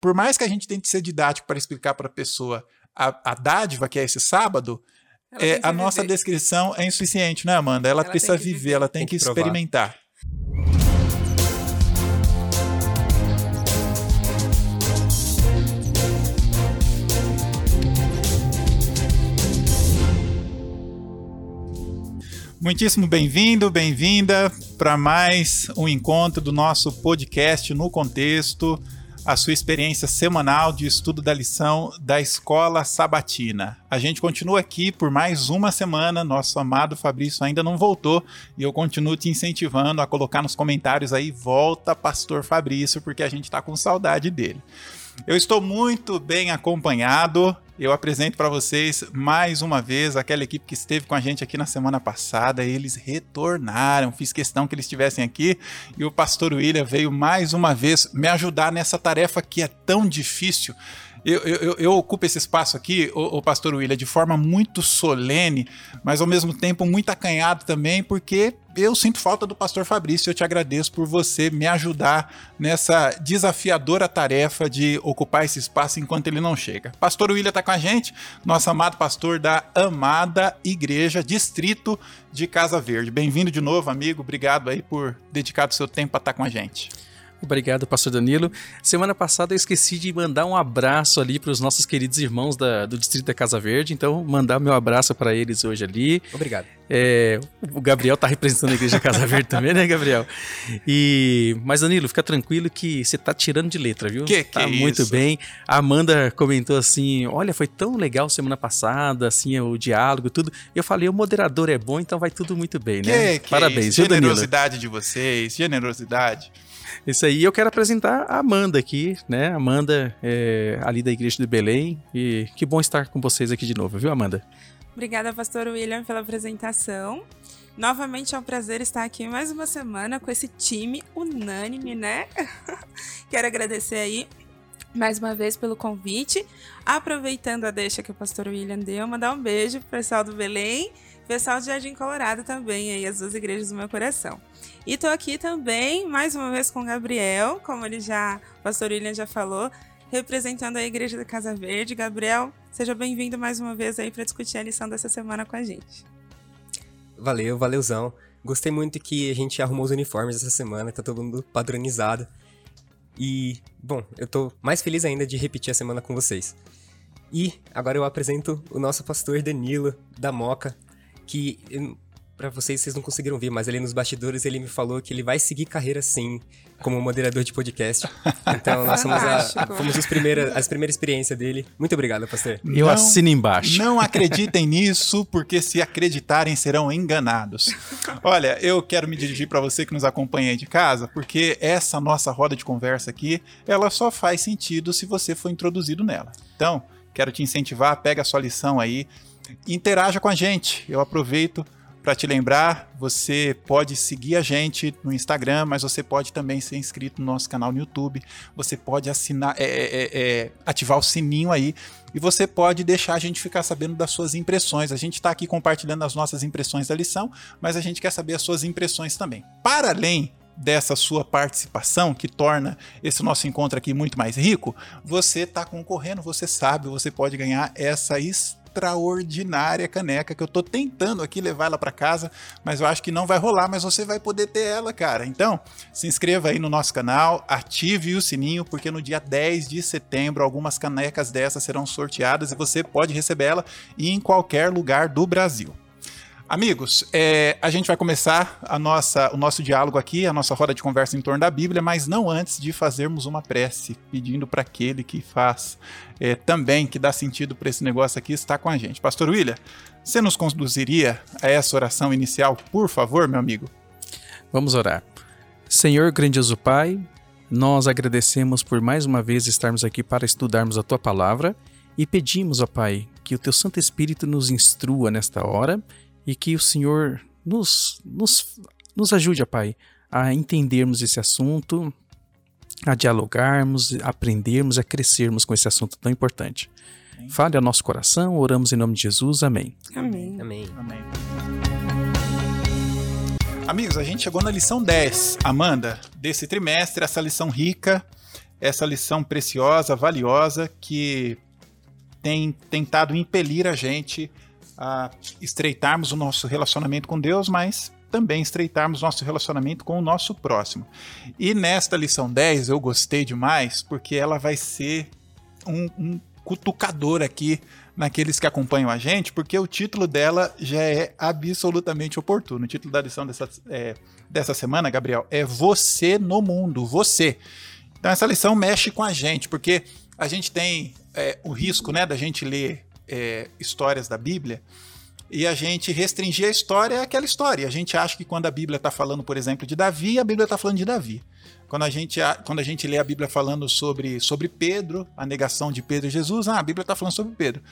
por mais que a gente tente ser didático para explicar para a pessoa a dádiva que é esse sábado, é, a nossa descrição é insuficiente, né, Amanda? Ela, ela precisa viver, viver, ela tem, tem que, que experimentar. Muitíssimo bem-vindo, bem-vinda para mais um encontro do nosso podcast no contexto, a sua experiência semanal de estudo da lição da Escola Sabatina. A gente continua aqui por mais uma semana, nosso amado Fabrício ainda não voltou e eu continuo te incentivando a colocar nos comentários aí, volta Pastor Fabrício, porque a gente está com saudade dele. Eu estou muito bem acompanhado. Eu apresento para vocês mais uma vez aquela equipe que esteve com a gente aqui na semana passada. Eles retornaram, fiz questão que eles estivessem aqui. E o pastor William veio mais uma vez me ajudar nessa tarefa que é tão difícil eu, eu, eu, ocupo esse espaço aqui, o, o pastor William, de forma muito solene, mas ao mesmo tempo muito acanhado também, porque eu sinto falta do pastor Fabrício. Eu te agradeço por você me ajudar nessa desafiadora tarefa de ocupar esse espaço enquanto ele não chega. Pastor William está com a gente, nosso amado pastor da amada Igreja Distrito de Casa Verde. Bem-vindo de novo, amigo. Obrigado aí por dedicar o seu tempo para estar com a gente. Obrigado, pastor Danilo. Semana passada eu esqueci de mandar um abraço ali para os nossos queridos irmãos da, do Distrito da Casa Verde, então mandar meu abraço para eles hoje ali. Obrigado. É, o Gabriel está representando a Igreja Casa Verde também, né, Gabriel? E mas Danilo, fica tranquilo que você está tirando de letra, viu? Que que tá é muito isso? bem. A Amanda comentou assim: "Olha, foi tão legal semana passada, assim, o diálogo, tudo". Eu falei: "O moderador é bom, então vai tudo muito bem, né?". Que que Parabéns, é isso? Generosidade de vocês, generosidade. Isso aí, eu quero apresentar a Amanda aqui, né? Amanda é, ali da Igreja de Belém. E que bom estar com vocês aqui de novo, viu, Amanda? Obrigada, pastor William, pela apresentação. Novamente é um prazer estar aqui mais uma semana com esse time unânime, né? quero agradecer aí mais uma vez pelo convite. Aproveitando a deixa que o pastor William deu, mandar um beijo pro pessoal do Belém, pessoal de Jardim Colorado também, aí as duas igrejas do meu coração. E tô aqui também, mais uma vez com o Gabriel, como ele já, o pastor William já falou, representando a Igreja da Casa Verde. Gabriel, seja bem-vindo mais uma vez aí para discutir a lição dessa semana com a gente. Valeu, valeuzão. Gostei muito que a gente arrumou os uniformes essa semana, tá todo mundo padronizado. E, bom, eu tô mais feliz ainda de repetir a semana com vocês. E agora eu apresento o nosso pastor Danilo da Moca, que para vocês, vocês não conseguiram ver, mas ali nos bastidores ele me falou que ele vai seguir carreira sim, como moderador de podcast. Então nós somos, a, fomos os primeiros, as primeiras experiências dele. Muito obrigado, pastor. Eu não, assino embaixo. Não acreditem nisso, porque se acreditarem serão enganados. Olha, eu quero me dirigir para você que nos acompanha aí de casa, porque essa nossa roda de conversa aqui, ela só faz sentido se você for introduzido nela. Então, quero te incentivar, pega a sua lição aí, interaja com a gente. Eu aproveito para te lembrar, você pode seguir a gente no Instagram, mas você pode também ser inscrito no nosso canal no YouTube. Você pode assinar, é, é, é, é ativar o sininho aí e você pode deixar a gente ficar sabendo das suas impressões. A gente está aqui compartilhando as nossas impressões da lição, mas a gente quer saber as suas impressões também. Para além dessa sua participação, que torna esse nosso encontro aqui muito mais rico, você está concorrendo, você sabe, você pode ganhar essa extraordinária caneca que eu tô tentando aqui levar ela para casa, mas eu acho que não vai rolar, mas você vai poder ter ela, cara. Então, se inscreva aí no nosso canal, ative o sininho, porque no dia 10 de setembro algumas canecas dessas serão sorteadas e você pode receber ela em qualquer lugar do Brasil. Amigos, é, a gente vai começar a nossa, o nosso diálogo aqui, a nossa roda de conversa em torno da Bíblia, mas não antes de fazermos uma prece, pedindo para aquele que faz é, também, que dá sentido para esse negócio aqui, estar com a gente. Pastor William, você nos conduziria a essa oração inicial, por favor, meu amigo? Vamos orar. Senhor grandioso Pai, nós agradecemos por mais uma vez estarmos aqui para estudarmos a Tua palavra e pedimos, ó Pai, que o Teu Santo Espírito nos instrua nesta hora e que o Senhor nos, nos, nos ajude, Pai, a entendermos esse assunto, a dialogarmos, a aprendermos, a crescermos com esse assunto tão importante. Amém. Fale ao nosso coração, oramos em nome de Jesus. Amém. Amém. Amém. Amém. Amigos, a gente chegou na lição 10, Amanda, desse trimestre, essa lição rica essa lição preciosa, valiosa, que tem tentado impelir a gente a estreitarmos o nosso relacionamento com Deus, mas também estreitarmos nosso relacionamento com o nosso próximo. E nesta lição 10 eu gostei demais porque ela vai ser um, um cutucador aqui naqueles que acompanham a gente, porque o título dela já é absolutamente oportuno. O título da lição dessa, é, dessa semana, Gabriel, é Você no Mundo, Você. Então essa lição mexe com a gente, porque a gente tem é, o risco né, da gente ler é, histórias da Bíblia e a gente restringir a história àquela história. A gente acha que quando a Bíblia está falando, por exemplo, de Davi, a Bíblia está falando de Davi. Quando a, gente, quando a gente lê a Bíblia falando sobre, sobre Pedro, a negação de Pedro e Jesus, ah, a Bíblia está falando sobre Pedro.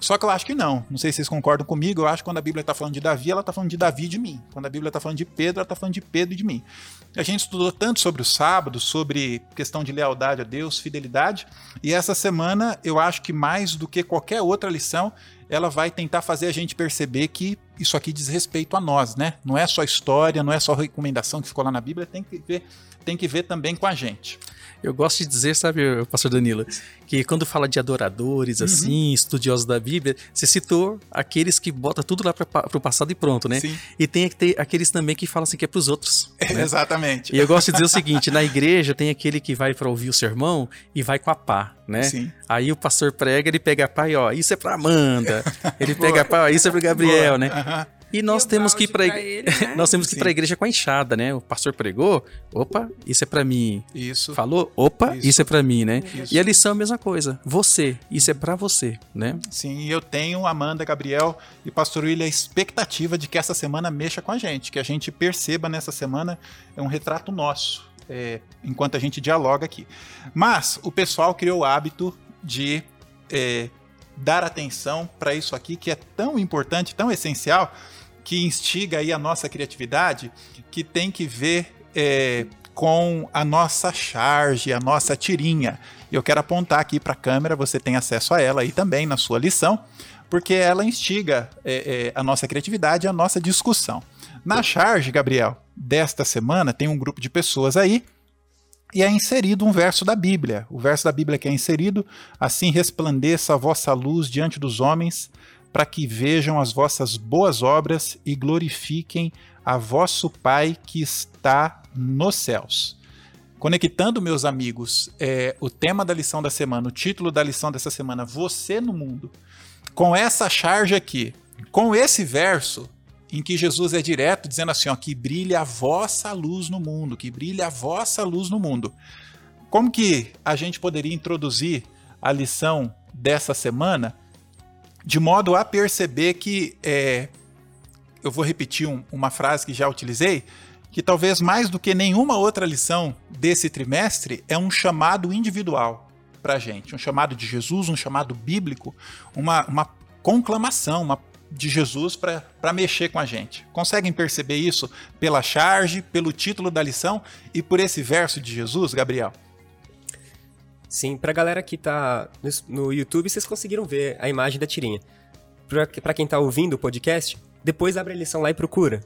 Só que eu acho que não. Não sei se vocês concordam comigo. Eu acho que quando a Bíblia está falando de Davi, ela está falando de Davi e de mim. Quando a Bíblia está falando de Pedro, ela está falando de Pedro e de mim. A gente estudou tanto sobre o sábado, sobre questão de lealdade a Deus, fidelidade. E essa semana, eu acho que mais do que qualquer outra lição, ela vai tentar fazer a gente perceber que isso aqui diz respeito a nós, né? Não é só história, não é só recomendação que ficou lá na Bíblia, tem que ver, tem que ver também com a gente. Eu gosto de dizer, sabe, pastor Danilo, que quando fala de adoradores, uhum. assim, estudiosos da Bíblia, você citou aqueles que botam tudo lá para o passado e pronto, né? Sim. E tem aqueles também que falam assim que é para os outros. É, né? Exatamente. E eu gosto de dizer o seguinte: na igreja tem aquele que vai para ouvir o sermão e vai com a pá, né? Sim. Aí o pastor prega, ele pega a pá e ó, isso é para Amanda. Ele pega a pá, ó, isso é para Gabriel, Boa. né? Uhum. E nós e temos que ir para igre... né? nós temos que ir para a igreja com a enxada, né? O pastor pregou, opa, isso é para mim. Isso. Falou, opa, isso, isso é para mim, né? Isso. E a lição é a mesma coisa. Você, isso é para você, né? Sim, eu tenho Amanda, Gabriel e pastor William a expectativa de que essa semana mexa com a gente, que a gente perceba nessa semana é um retrato nosso. É, enquanto a gente dialoga aqui. Mas o pessoal criou o hábito de é, dar atenção para isso aqui que é tão importante, tão essencial, que instiga aí a nossa criatividade, que tem que ver é, com a nossa charge, a nossa tirinha. Eu quero apontar aqui para a câmera, você tem acesso a ela aí também na sua lição, porque ela instiga é, é, a nossa criatividade, a nossa discussão. Na charge, Gabriel, desta semana tem um grupo de pessoas aí e é inserido um verso da Bíblia. O verso da Bíblia que é inserido, assim resplandeça a vossa luz diante dos homens, para que vejam as vossas boas obras e glorifiquem a vosso Pai que está nos céus. Conectando, meus amigos, é, o tema da lição da semana, o título da lição dessa semana, Você no Mundo, com essa charge aqui, com esse verso, em que Jesus é direto dizendo assim: ó, que brilhe a vossa luz no mundo, que brilhe a vossa luz no mundo. Como que a gente poderia introduzir a lição dessa semana de modo a perceber que é, eu vou repetir um, uma frase que já utilizei, que talvez mais do que nenhuma outra lição desse trimestre é um chamado individual para gente, um chamado de Jesus, um chamado bíblico, uma, uma conclamação uma, de Jesus para mexer com a gente. Conseguem perceber isso pela charge, pelo título da lição e por esse verso de Jesus, Gabriel? Sim, pra galera que tá no, no YouTube, vocês conseguiram ver a imagem da tirinha. Pra, pra quem tá ouvindo o podcast, depois abre a lição lá e procura.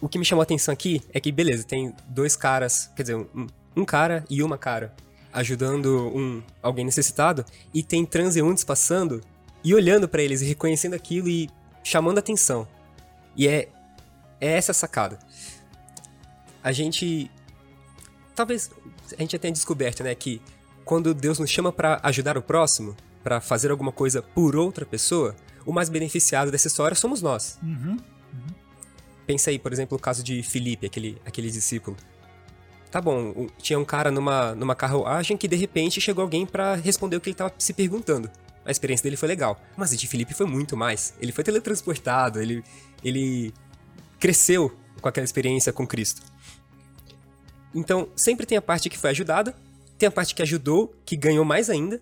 O que me chamou a atenção aqui é que, beleza, tem dois caras, quer dizer, um, um cara e uma cara ajudando um alguém necessitado, e tem transeuntes passando e olhando para eles e reconhecendo aquilo e chamando atenção. E é, é essa sacada. A gente. Talvez a gente já tenha descoberto, né, que quando Deus nos chama para ajudar o próximo, para fazer alguma coisa por outra pessoa, o mais beneficiado dessa história somos nós. Uhum, uhum. Pensa aí, por exemplo, o caso de Filipe, aquele, aquele discípulo. Tá bom, tinha um cara numa, numa carruagem que de repente chegou alguém para responder o que ele estava se perguntando. A experiência dele foi legal. Mas a de Felipe foi muito mais. Ele foi teletransportado, ele, ele cresceu com aquela experiência com Cristo. Então, sempre tem a parte que foi ajudada, tem a parte que ajudou, que ganhou mais ainda,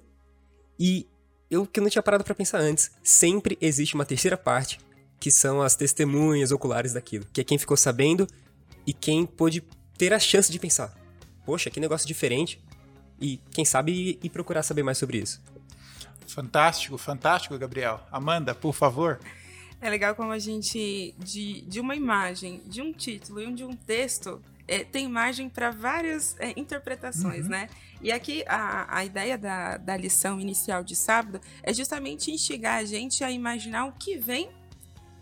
e eu que não tinha parado para pensar antes, sempre existe uma terceira parte, que são as testemunhas oculares daquilo, que é quem ficou sabendo e quem pôde ter a chance de pensar: poxa, que negócio diferente, e quem sabe ir procurar saber mais sobre isso. Fantástico, fantástico, Gabriel. Amanda, por favor. É legal como a gente, de, de uma imagem, de um título e de um texto, é, tem margem para várias é, interpretações, Uhum. né? E aqui a, a ideia da, da lição inicial de sábado é justamente instigar a gente a imaginar o que vem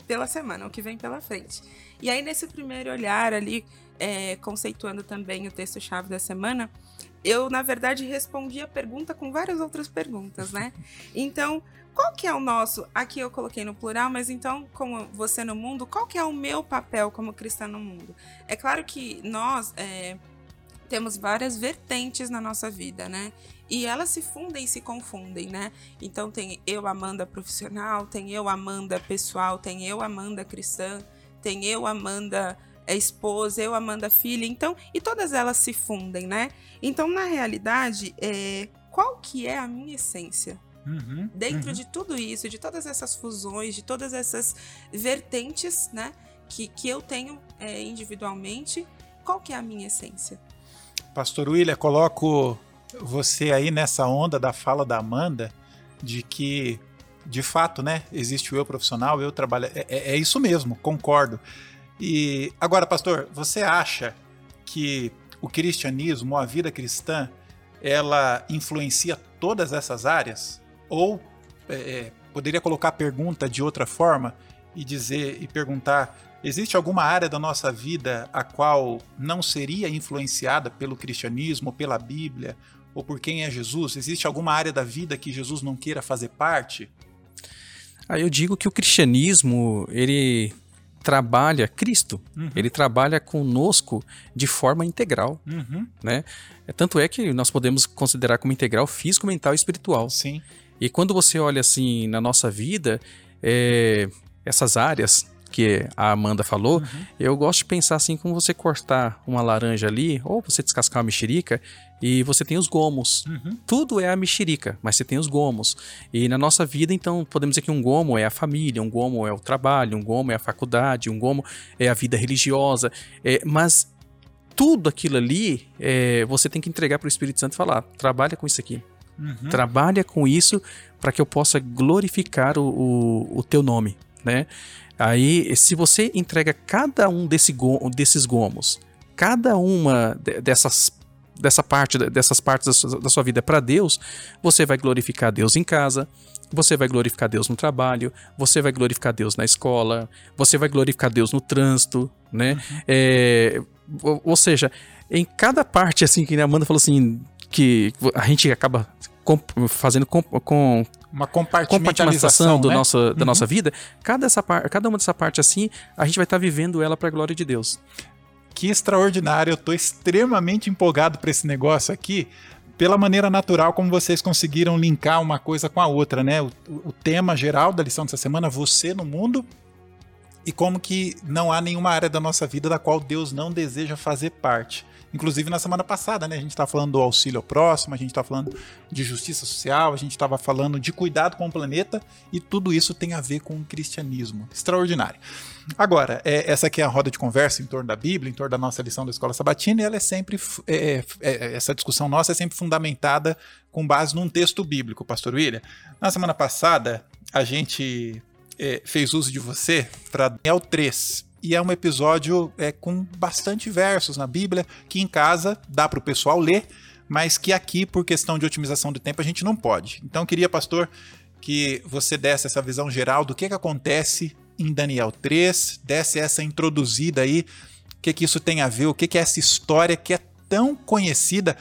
pela semana, o que vem pela frente. E aí, nesse primeiro olhar ali, é, conceituando também o texto-chave da semana, eu, na verdade, respondi a pergunta com várias outras perguntas, né? Então, qual que é o nosso? Aqui eu coloquei no plural, mas então, como você no mundo, qual que é o meu papel como cristã no mundo? É claro que nós é, temos várias vertentes na nossa vida, né? E elas se fundem e se confundem, né? Então tem eu, Amanda profissional, tem eu, Amanda pessoal, tem eu, Amanda cristã, tem eu, Amanda é, esposa, eu, Amanda filha. Então, e todas elas se fundem, né? Então, na realidade, é, qual que é a minha essência? Uhum, dentro uhum. de tudo isso, de todas essas fusões, de todas essas vertentes, né, que, que eu tenho é, individualmente, qual que é a minha essência? Pastor William, coloco você aí nessa onda da fala da Amanda de que, de fato, né, existe o eu profissional, eu trabalho. É, é- é isso mesmo, concordo. E agora, pastor, você acha que o cristianismo, a vida cristã, ela influencia todas essas áreas? Ou é, é, poderia colocar a pergunta de outra forma e dizer e perguntar: existe alguma área da nossa vida a qual não seria influenciada pelo cristianismo, pela Bíblia, ou por quem é Jesus? Existe alguma área da vida que Jesus não queira fazer parte? Aí eu digo que o cristianismo, ele trabalha Cristo, Uhum. ele trabalha conosco de forma integral, Uhum, né? É, Tanto é que nós podemos considerar como integral físico, mental e espiritual. sim. E quando você olha assim na nossa vida, é, essas áreas que a Amanda falou, Uhum. eu gosto de pensar assim como você cortar uma laranja ali, ou você descascar uma mexerica, e você tem os gomos. Uhum. Tudo é a mexerica, mas você tem os gomos. E na nossa vida, então, podemos dizer que um gomo é a família, um gomo é o trabalho, um gomo é a faculdade, um gomo é a vida religiosa. é, mas tudo aquilo ali, é, você tem que entregar para o Espírito Santo e falar: trabalha com isso aqui. Uhum. Trabalha com isso para que eu possa glorificar o, o, o teu nome, né? Aí, se você entrega cada um desse go- desses gomos, cada uma de- dessas dessa parte dessas partes da sua, da sua vida para Deus, você vai glorificar Deus em casa, você vai glorificar Deus no trabalho, você vai glorificar Deus na escola, você vai glorificar Deus no trânsito, né? É, ou, ou seja, em cada parte assim que a Amanda falou assim que a gente acaba com- fazendo com, com Uma compartimentação compartimentalização do né? nossa, da Uhum. nossa vida, cada, essa cada uma dessa parte assim, a gente vai estar vivendo ela para a glória de Deus. Que extraordinário, eu tô extremamente empolgado para esse negócio aqui, pela maneira natural como vocês conseguiram linkar uma coisa com a outra, né? O, o tema geral da lição dessa semana, você no mundo, e como que não há nenhuma área da nossa vida da qual Deus não deseja fazer parte. Inclusive na semana passada, né? A gente estava falando do auxílio ao próximo, a gente estava falando de justiça social, a gente estava falando de cuidado com o planeta, e tudo isso tem a ver com o cristianismo. Extraordinário. Agora, é, essa aqui é a roda de conversa em torno da Bíblia, em torno da nossa lição da Escola Sabatina, e ela é sempre, fu- é, é, é, essa discussão nossa é sempre fundamentada com base num texto bíblico, Pastor William. Na semana passada, a gente é, fez uso de você para Daniel 3. E é um episódio é, com bastante versos na Bíblia, que em casa dá para o pessoal ler, mas que aqui, por questão de otimização do tempo, a gente não pode. Então, queria, pastor, que você desse essa visão geral do que, que acontece em Daniel 3, desse essa introduzida aí, o que, que isso tem a ver, o que, que é essa história que é tão conhecida.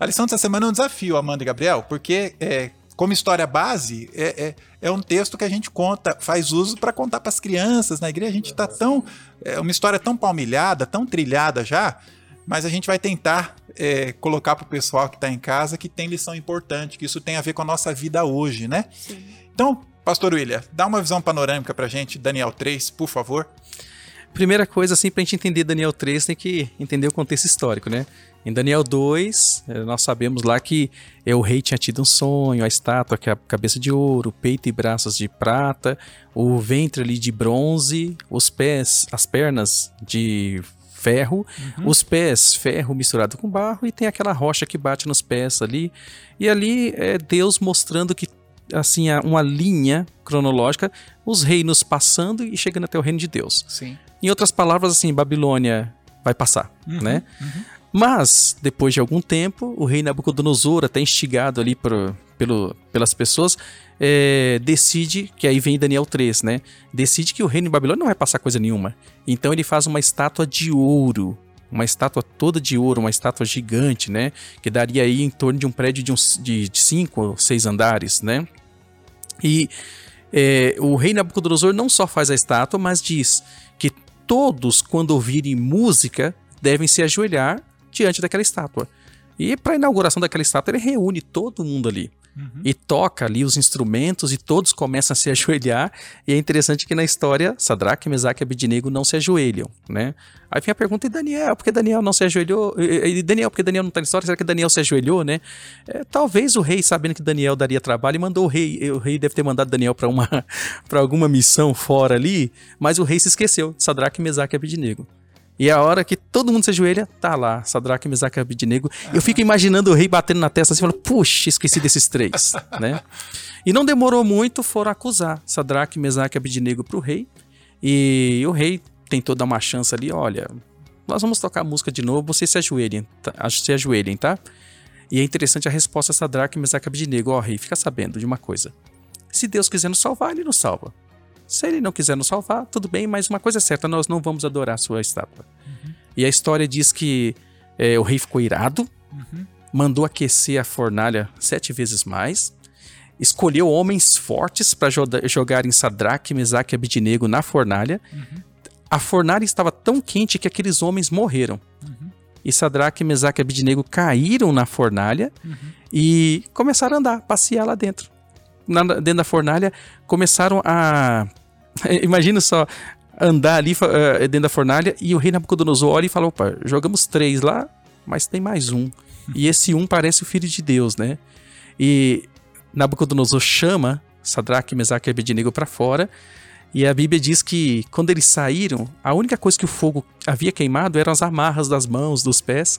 A lição dessa semana é um desafio, Amanda e Gabriel, porque é, como história base, é, é, é um texto que a gente conta, faz uso para contar para as crianças na igreja. A gente está tão. É uma história tão palmilhada, tão trilhada já, mas a gente vai tentar é, colocar para o pessoal que está em casa que tem lição importante, que isso tem a ver com a nossa vida hoje, né? Sim. Então, Pastor William, dá uma visão panorâmica pra gente, Daniel 3, por favor. Primeira coisa, assim, pra gente entender Daniel 3, tem que entender o contexto histórico, né? Em Daniel 2, eh, nós sabemos lá que o rei tinha tido um sonho, a estátua que é a cabeça de ouro, peito e braços de prata, o ventre ali de bronze, os pés, as pernas de ferro, os pés ferro misturado com barro e tem aquela rocha que bate nos pés ali. E ali é Deus mostrando que assim uma linha cronológica, os reinos passando e chegando até o reino de Deus. Sim. Em outras palavras, assim, Babilônia vai passar, né? Mas, depois de algum tempo, o rei Nabucodonosor, até instigado ali pelo, pelas pessoas, é, decide, que aí vem Daniel 3, né? Decide que o reino de Babilônia não vai passar coisa nenhuma. Então ele faz uma estátua de ouro. Uma estátua toda de ouro, uma estátua gigante, né? Que daria aí em torno de um prédio de, uns, de, de cinco ou seis andares, né? E é, o rei Nabucodonosor não só faz a estátua, mas diz que todos, quando ouvirem música, devem se ajoelhar diante daquela estátua. E para a inauguração daquela estátua, ele reúne todo mundo ali. Uhum. E toca ali os instrumentos e todos começam a se ajoelhar. E é interessante que na história, Sadraque, Mesaque e Abednego não se ajoelham, né? Aí vem a pergunta, e Daniel, por que Daniel não se ajoelhou? E Daniel, por que Daniel não está na história? Será que Daniel se ajoelhou, né? É, talvez o rei, sabendo que Daniel daria trabalho, mandou o rei. O rei deve ter mandado Daniel para uma para alguma missão fora ali, mas o rei se esqueceu de Sadraque, Mesaque e Abednego. E a hora que todo mundo se ajoelha, tá lá, Sadraque, Mesaque e. Eu fico imaginando o rei batendo na testa assim, falando, puxa, esqueci desses três, né? E não demorou muito, foram acusar Sadraque, Mesaque e Abednego pro rei. E o rei tentou dar uma chance ali, olha, nós vamos tocar a música de novo, vocês se ajoelhem, tá? se ajoelhem, tá? E é interessante a resposta de Sadraque, Mesaque e Abednego. Ó, oh, rei, fica sabendo de uma coisa. Se Deus quiser nos salvar, ele nos salva. Se ele não quiser nos salvar, tudo bem, mas uma coisa é certa, nós não vamos adorar sua estátua. Uhum. E a história diz que é, o rei ficou irado, uhum. mandou aquecer a fornalha sete vezes mais, escolheu homens fortes para jogar em Sadraque, Mesaque e Abidinego na fornalha. Uhum. A fornalha estava tão quente que aqueles homens morreram. Uhum. E Sadraque, Mesaque e Abidinego caíram na fornalha uhum. e começaram a andar, passear lá dentro na, dentro da fornalha, começaram a. Imagina só, andar ali uh, dentro da fornalha e o rei Nabucodonosor olha e fala: opa, jogamos três lá, mas tem mais um. E esse um parece o filho de Deus, né? E Nabucodonosor chama Sadraque, Mesaque e Abednego para fora. E a Bíblia diz que quando eles saíram, a única coisa que o fogo havia queimado eram as amarras das mãos, dos pés,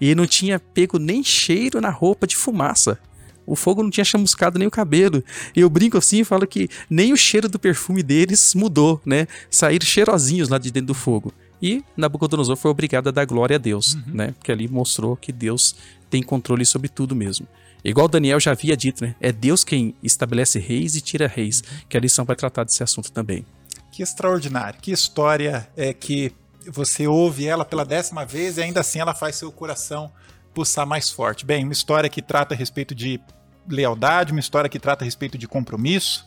e não tinha pego nem cheiro na roupa de fumaça. O fogo não tinha chamuscado nem o cabelo. E eu brinco assim e falo que nem o cheiro do perfume deles mudou, né? Saíram cheirosinhos lá de dentro do fogo. E Nabucodonosor foi obrigado a dar glória a Deus, uhum. né? Porque ali mostrou que Deus tem controle sobre tudo mesmo. Igual Daniel já havia dito, né? É Deus quem estabelece reis e tira reis, uhum. que a lição vai tratar desse assunto também. Que extraordinário, que história é que você ouve ela pela décima vez e ainda assim ela faz seu coração pulsar mais forte. Bem, uma história que trata a respeito de lealdade, uma história que trata a respeito de compromisso,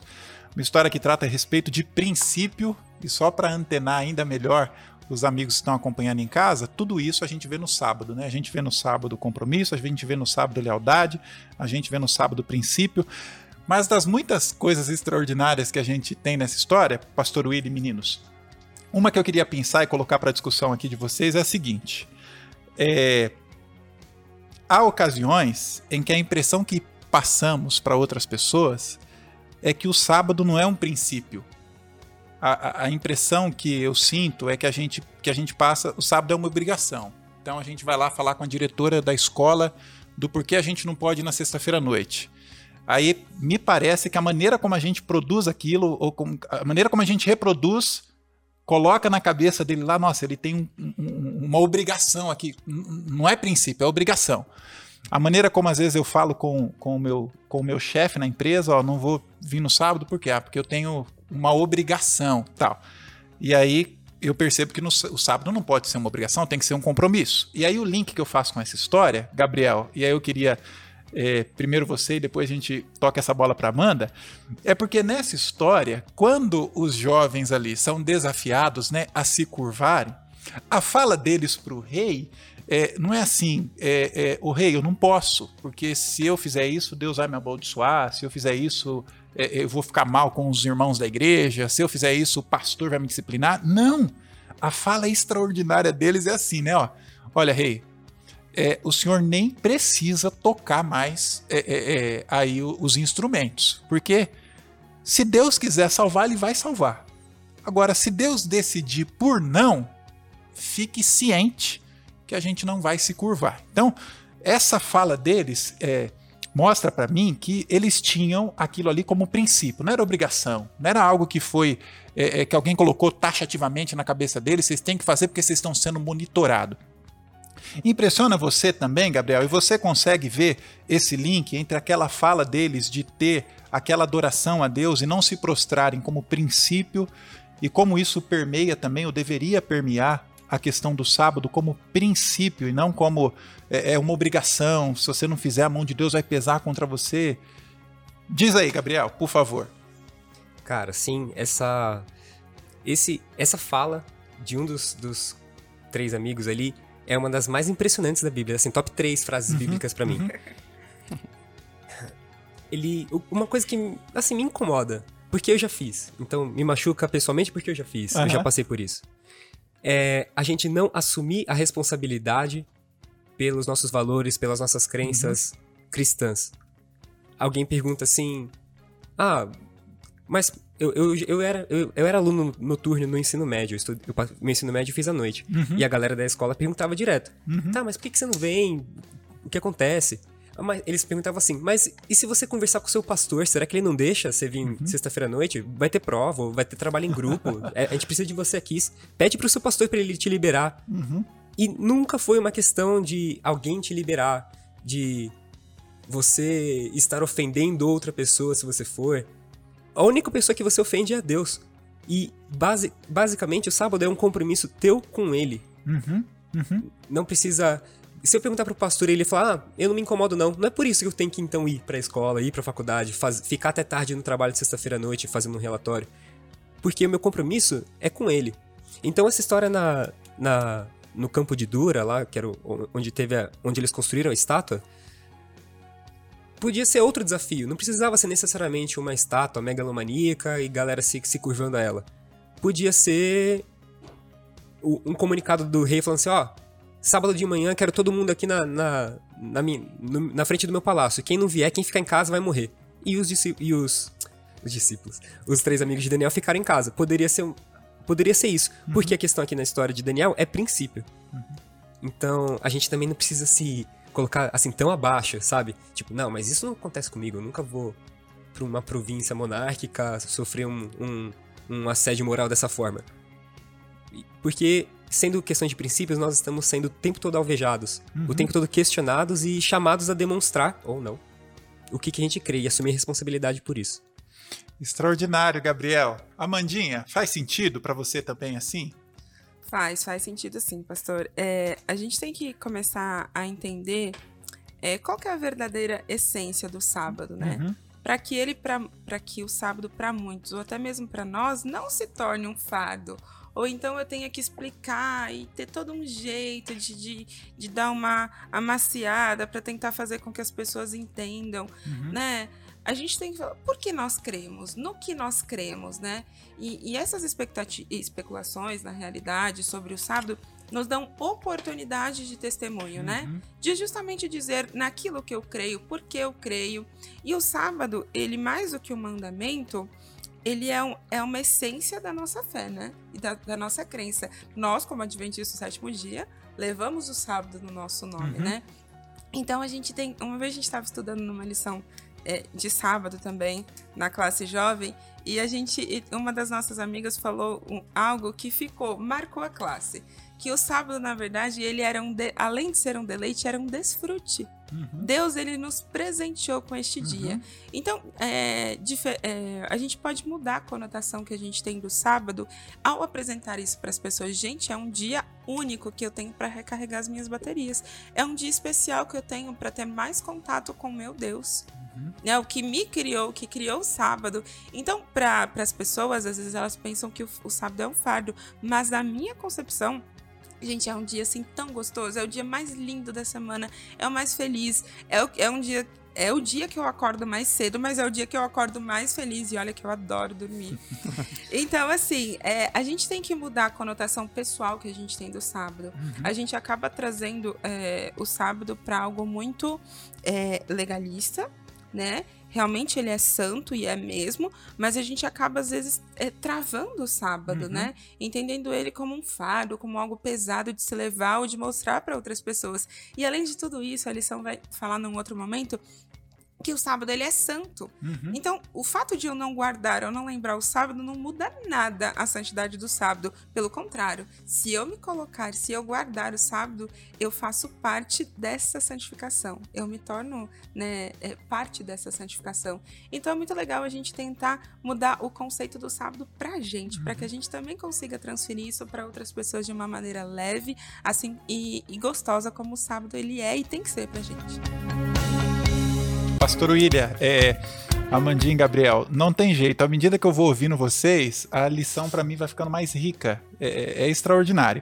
uma história que trata a respeito de princípio, e só para antenar ainda melhor os amigos que estão acompanhando em casa, tudo isso a gente vê no sábado, né? A gente vê no sábado compromisso, a gente vê no sábado lealdade, a gente vê no sábado princípio. Mas das muitas coisas extraordinárias que a gente tem nessa história, Pastor Willi e meninos, uma que eu queria pensar e colocar para discussão aqui de vocês é a seguinte: é, há ocasiões em que a impressão que passamos para outras pessoas é que o sábado não é um princípio. A, a, impressão que eu sinto é que a, gente, que a gente passa, o sábado é uma obrigação. Então a gente vai lá falar com a diretora da escola do porquê a gente não pode ir na sexta-feira à noite. Aí me parece que a maneira como a gente produz aquilo, ou com, a maneira como a gente reproduz, coloca na cabeça dele lá, nossa, ele tem um, um, uma obrigação aqui. Não é princípio, é obrigação. A maneira como às vezes eu falo com, com o meu, com o meu chefe na empresa, ó, não vou vir no sábado, por quê? Ah, porque eu tenho uma obrigação, tal. E aí eu percebo que no, o sábado não pode ser uma obrigação, tem que ser um compromisso. E aí o link que eu faço com essa história, Gabriel, e aí eu queria é, primeiro você e depois a gente toca essa bola para Amanda, é porque nessa história, quando os jovens ali são desafiados né, a se curvarem, a fala deles para o rei é, não é assim, é, é, o rei, eu não posso, porque se eu fizer isso, Deus vai me amaldiçoar, se eu fizer isso, é, eu vou ficar mal com os irmãos da igreja, se eu fizer isso, o pastor vai me disciplinar. Não! A fala extraordinária deles é assim, né? Ó, olha, rei, é, o senhor nem precisa tocar mais é, é, aí os instrumentos, porque se Deus quiser salvar, ele vai salvar. Agora, se Deus decidir por não, fique ciente que a gente não vai se curvar. Então, essa fala deles é mostra para mim que eles tinham aquilo ali como princípio, não era obrigação, não era algo que foi é, é, que alguém colocou taxativamente na cabeça deles, vocês têm que fazer porque vocês estão sendo monitorados. Impressiona você também, Gabriel, e você consegue ver esse link entre aquela fala deles de ter aquela adoração a Deus e não se prostrarem como princípio e como isso permeia também, ou deveria permear, a questão do sábado como princípio e não como é, é, uma obrigação. Se você não fizer, a mão de Deus vai pesar contra você. Diz aí, Gabriel, por favor. Cara, sim, essa esse essa fala de um dos, dos três amigos ali é uma das mais impressionantes da Bíblia, assim, top três frases uhum, bíblicas para mim. Uhum. Ele uma coisa que assim me incomoda, porque eu já fiz. Então me machuca pessoalmente porque eu já fiz, uhum. eu já passei por isso é a gente não assumir a responsabilidade pelos nossos valores, pelas nossas crenças uhum. cristãs. Alguém pergunta assim: Ah, mas eu, eu, eu, era, eu, eu era aluno noturno no ensino médio, eu estudo, eu, meu ensino médio eu fiz à noite. Uhum. E a galera da escola perguntava direto: uhum. Tá, mas por que, que você não vem? O que acontece? Mas eles perguntavam assim, mas e se você conversar com o seu pastor, será que ele não deixa você vir uhum. sexta-feira à noite? Vai ter prova, vai ter trabalho em grupo, é, a gente precisa de você aqui. Pede pro seu pastor para ele te liberar. Uhum. E nunca foi uma questão de alguém te liberar, de você estar ofendendo outra pessoa se você for. A única pessoa que você ofende é a Deus. E base, basicamente o sábado é um compromisso teu com ele. Uhum. Uhum. Não precisa se eu perguntar pro pastor e ele falar, ah, eu não me incomodo não, não é por isso que eu tenho que então ir pra escola, ir pra faculdade, faz, ficar até tarde no trabalho de sexta-feira à noite fazendo um relatório. Porque o meu compromisso é com ele. Então essa história na, na, no campo de Dura, lá, que era onde, teve a, onde eles construíram a estátua, podia ser outro desafio. Não precisava ser necessariamente uma estátua megalomaníaca e galera se, se curvando a ela. Podia ser um comunicado do rei falando assim, ó, oh, sábado de manhã quero todo mundo aqui na, na, na, minha, no, na frente do meu palácio. Quem não vier, quem ficar em casa vai morrer. E os, e os, os discípulos, os três amigos de Daniel ficaram em casa. Poderia ser, poderia ser isso. Uhum. Porque a questão aqui na história de Daniel é princípio. Uhum. Então, a gente também não precisa se colocar assim tão abaixo, sabe? Tipo, não, mas isso não acontece comigo. Eu nunca vou pra uma província monárquica sofrer um, um, um assédio moral dessa forma. Porque sendo questão de princípios, nós estamos sendo o tempo todo alvejados, uhum. o tempo todo questionados e chamados a demonstrar, ou não, o que, que a gente crê e assumir responsabilidade por isso. Extraordinário, Gabriel. Amandinha, faz sentido para você também assim? Faz, faz sentido sim, pastor. É, a gente tem que começar a entender é, qual que é a verdadeira essência do sábado, né? Uhum. Para que ele, para que o sábado para muitos, ou até mesmo para nós, não se torne um fardo ou então eu tenha que explicar e ter todo um jeito de, de, de dar uma amaciada para tentar fazer com que as pessoas entendam, uhum. né? A gente tem que falar por que nós cremos, no que nós cremos, né? E, e essas especulações, na realidade, sobre o sábado, nos dão oportunidade de testemunho, né? uhum. né? De justamente dizer naquilo que eu creio, por que eu creio. E o sábado, ele mais do que o mandamento, ele é, um, é uma essência da nossa fé, né? E da, da, nossa crença. Nós, como Adventistas do sétimo dia, levamos o sábado no nosso nome, uhum. né? Então a gente tem. Uma vez a gente estava estudando numa lição é, de sábado também, na classe jovem, e a gente. Uma das nossas amigas falou um, algo que ficou, marcou a classe. Que o sábado, na verdade, ele era um. De, além de ser um deleite, era um desfrute. Uhum. Deus ele nos presenteou com este uhum. dia. Então, é, é, a gente pode mudar a conotação que a gente tem do sábado ao apresentar isso para as pessoas. Gente, é um dia único que eu tenho para recarregar as minhas baterias. É um dia especial que eu tenho para ter mais contato com meu Deus. Uhum. É o que me criou, que criou o sábado. Então, para as pessoas, às vezes elas pensam que o, o sábado é um fardo, mas na minha concepção, Gente, é um dia assim tão gostoso, é o dia mais lindo da semana, é o mais feliz, é, o, é um dia é o dia que eu acordo mais cedo, mas é o dia que eu acordo mais feliz. E olha que eu adoro dormir. então, assim, é, a gente tem que mudar a conotação pessoal que a gente tem do sábado. Uhum. A gente acaba trazendo é, o sábado para algo muito é, legalista, né? Realmente ele é santo e é mesmo, mas a gente acaba às vezes é, travando o sábado, uhum. né? Entendendo ele como um fardo, como algo pesado de se levar ou de mostrar para outras pessoas. E além de tudo isso, a lição vai falar num outro momento que o sábado ele é santo. Uhum. Então, o fato de eu não guardar ou não lembrar o sábado não muda nada a santidade do sábado. Pelo contrário, se eu me colocar, se eu guardar o sábado, eu faço parte dessa santificação. Eu me torno né, é, parte dessa santificação. Então, é muito legal a gente tentar mudar o conceito do sábado pra gente, uhum. para que a gente também consiga transferir isso para outras pessoas de uma maneira leve, assim e, e gostosa como o sábado ele é e tem que ser pra gente. Pastor William, é, Amandinha e Gabriel, não tem jeito. À medida que eu vou ouvindo vocês, a lição para mim vai ficando mais rica. É, é, é extraordinário.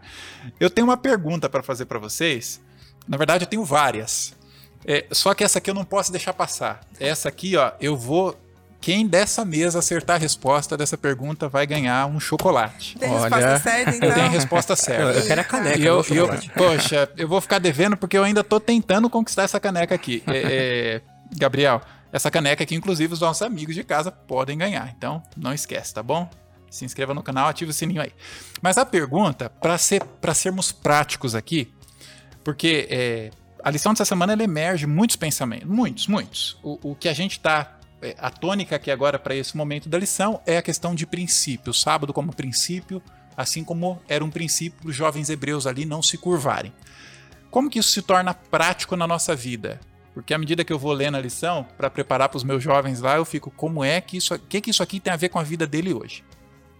Eu tenho uma pergunta para fazer para vocês. Na verdade, eu tenho várias. É, só que essa aqui eu não posso deixar passar. Essa aqui, ó, eu vou. Quem dessa mesa acertar a resposta dessa pergunta vai ganhar um chocolate. Tem Olha, resposta certa, então? Eu tenho a resposta certa. Eu, eu quero a caneca. E eu, eu, poxa, eu vou ficar devendo porque eu ainda tô tentando conquistar essa caneca aqui. É, é Gabriel, essa caneca aqui, inclusive, os nossos amigos de casa podem ganhar. Então, não esquece, tá bom? Se inscreva no canal, ative o sininho aí. Mas a pergunta, para ser, sermos práticos aqui, porque é, a lição dessa semana ela emerge muitos pensamentos, muitos, muitos. O, o que a gente está é, a tônica aqui agora para esse momento da lição é a questão de princípio, sábado como princípio, assim como era um princípio para os jovens hebreus ali não se curvarem. Como que isso se torna prático na nossa vida? Porque à medida que eu vou lendo a lição, para preparar para os meus jovens lá, eu fico, como é que isso, que que isso aqui tem a ver com a vida dele hoje?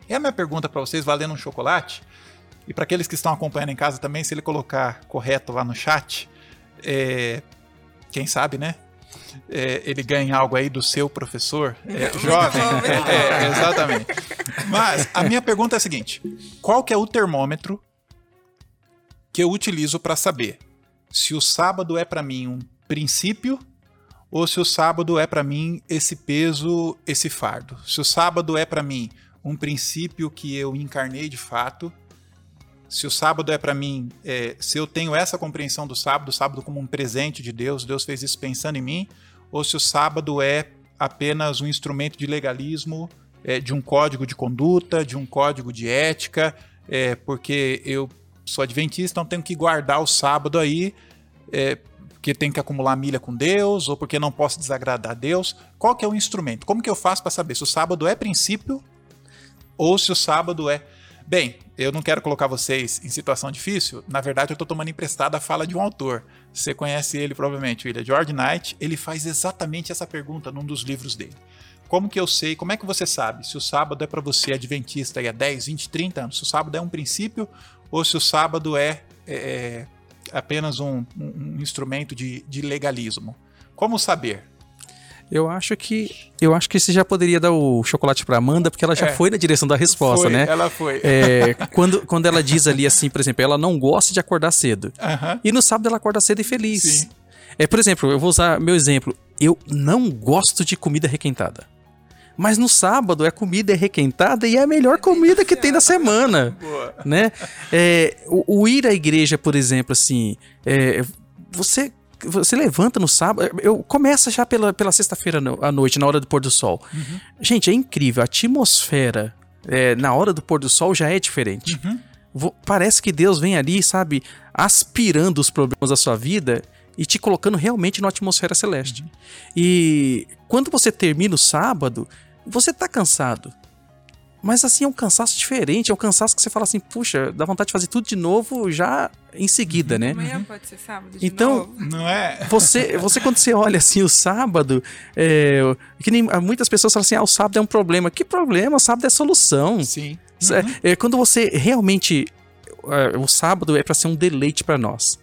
E a minha pergunta para vocês, valendo um chocolate, e para aqueles que estão acompanhando em casa também, se ele colocar correto lá no chat, é, quem sabe, né? É, ele ganha algo aí do seu professor é, jovem. É, exatamente. Mas a minha pergunta é a seguinte: qual que é o termômetro que eu utilizo para saber se o sábado é para mim um princípio ou se o sábado é para mim esse peso, esse fardo. Se o sábado é para mim um princípio que eu encarnei de fato, se o sábado é para mim, é, se eu tenho essa compreensão do sábado, o sábado como um presente de Deus, Deus fez isso pensando em mim, ou se o sábado é apenas um instrumento de legalismo, é, de um código de conduta, de um código de ética, é, porque eu sou adventista, então tenho que guardar o sábado aí é, porque tem que acumular milha com Deus ou porque não posso desagradar a Deus. Qual que é o instrumento? Como que eu faço para saber se o sábado é princípio ou se o sábado é Bem, eu não quero colocar vocês em situação difícil. Na verdade, eu estou tomando emprestada a fala de um autor. Você conhece ele provavelmente, William George Knight. Ele faz exatamente essa pergunta num dos livros dele. Como que eu sei, como é que você sabe se o sábado é para você adventista há 10, 20, 30 anos? Se o sábado é um princípio ou se o sábado é, é apenas um, um instrumento de, de legalismo. Como saber? Eu acho que eu acho que você já poderia dar o chocolate para Amanda, porque ela já é, foi na direção da resposta, foi, né? Ela foi. É, quando, quando ela diz ali assim, por exemplo, ela não gosta de acordar cedo. Uh -huh. E no sábado ela acorda cedo e feliz. Sim. É, por exemplo, eu vou usar meu exemplo. Eu não gosto de comida requentada. Mas no sábado é comida requentada e é a melhor comida que tem na semana. Boa. Né? É, o, o, ir à igreja, por exemplo, assim, é, você você levanta no sábado, eu começa já pela, pela sexta-feira à noite, na hora do pôr do sol. Uhum. Gente, é incrível, a atmosfera é, na hora do pôr do sol já é diferente. Uhum. Parece que Deus vem ali, sabe, aspirando os problemas da sua vida e te colocando realmente na atmosfera celeste. Uhum. E quando você termina o sábado, você tá cansado. Mas assim, é um cansaço diferente, é um cansaço que você fala assim, puxa, dá vontade de fazer tudo de novo já em seguida, uhum. né? Amanhã pode ser sábado de então, novo. Não é? Você, você quando você olha assim o sábado, é, que nem muitas pessoas falam assim, ah, o sábado é um problema. Que problema? O sábado é solução. Sim. Uhum. É, quando você realmente, é, o sábado é para ser um deleite para nós.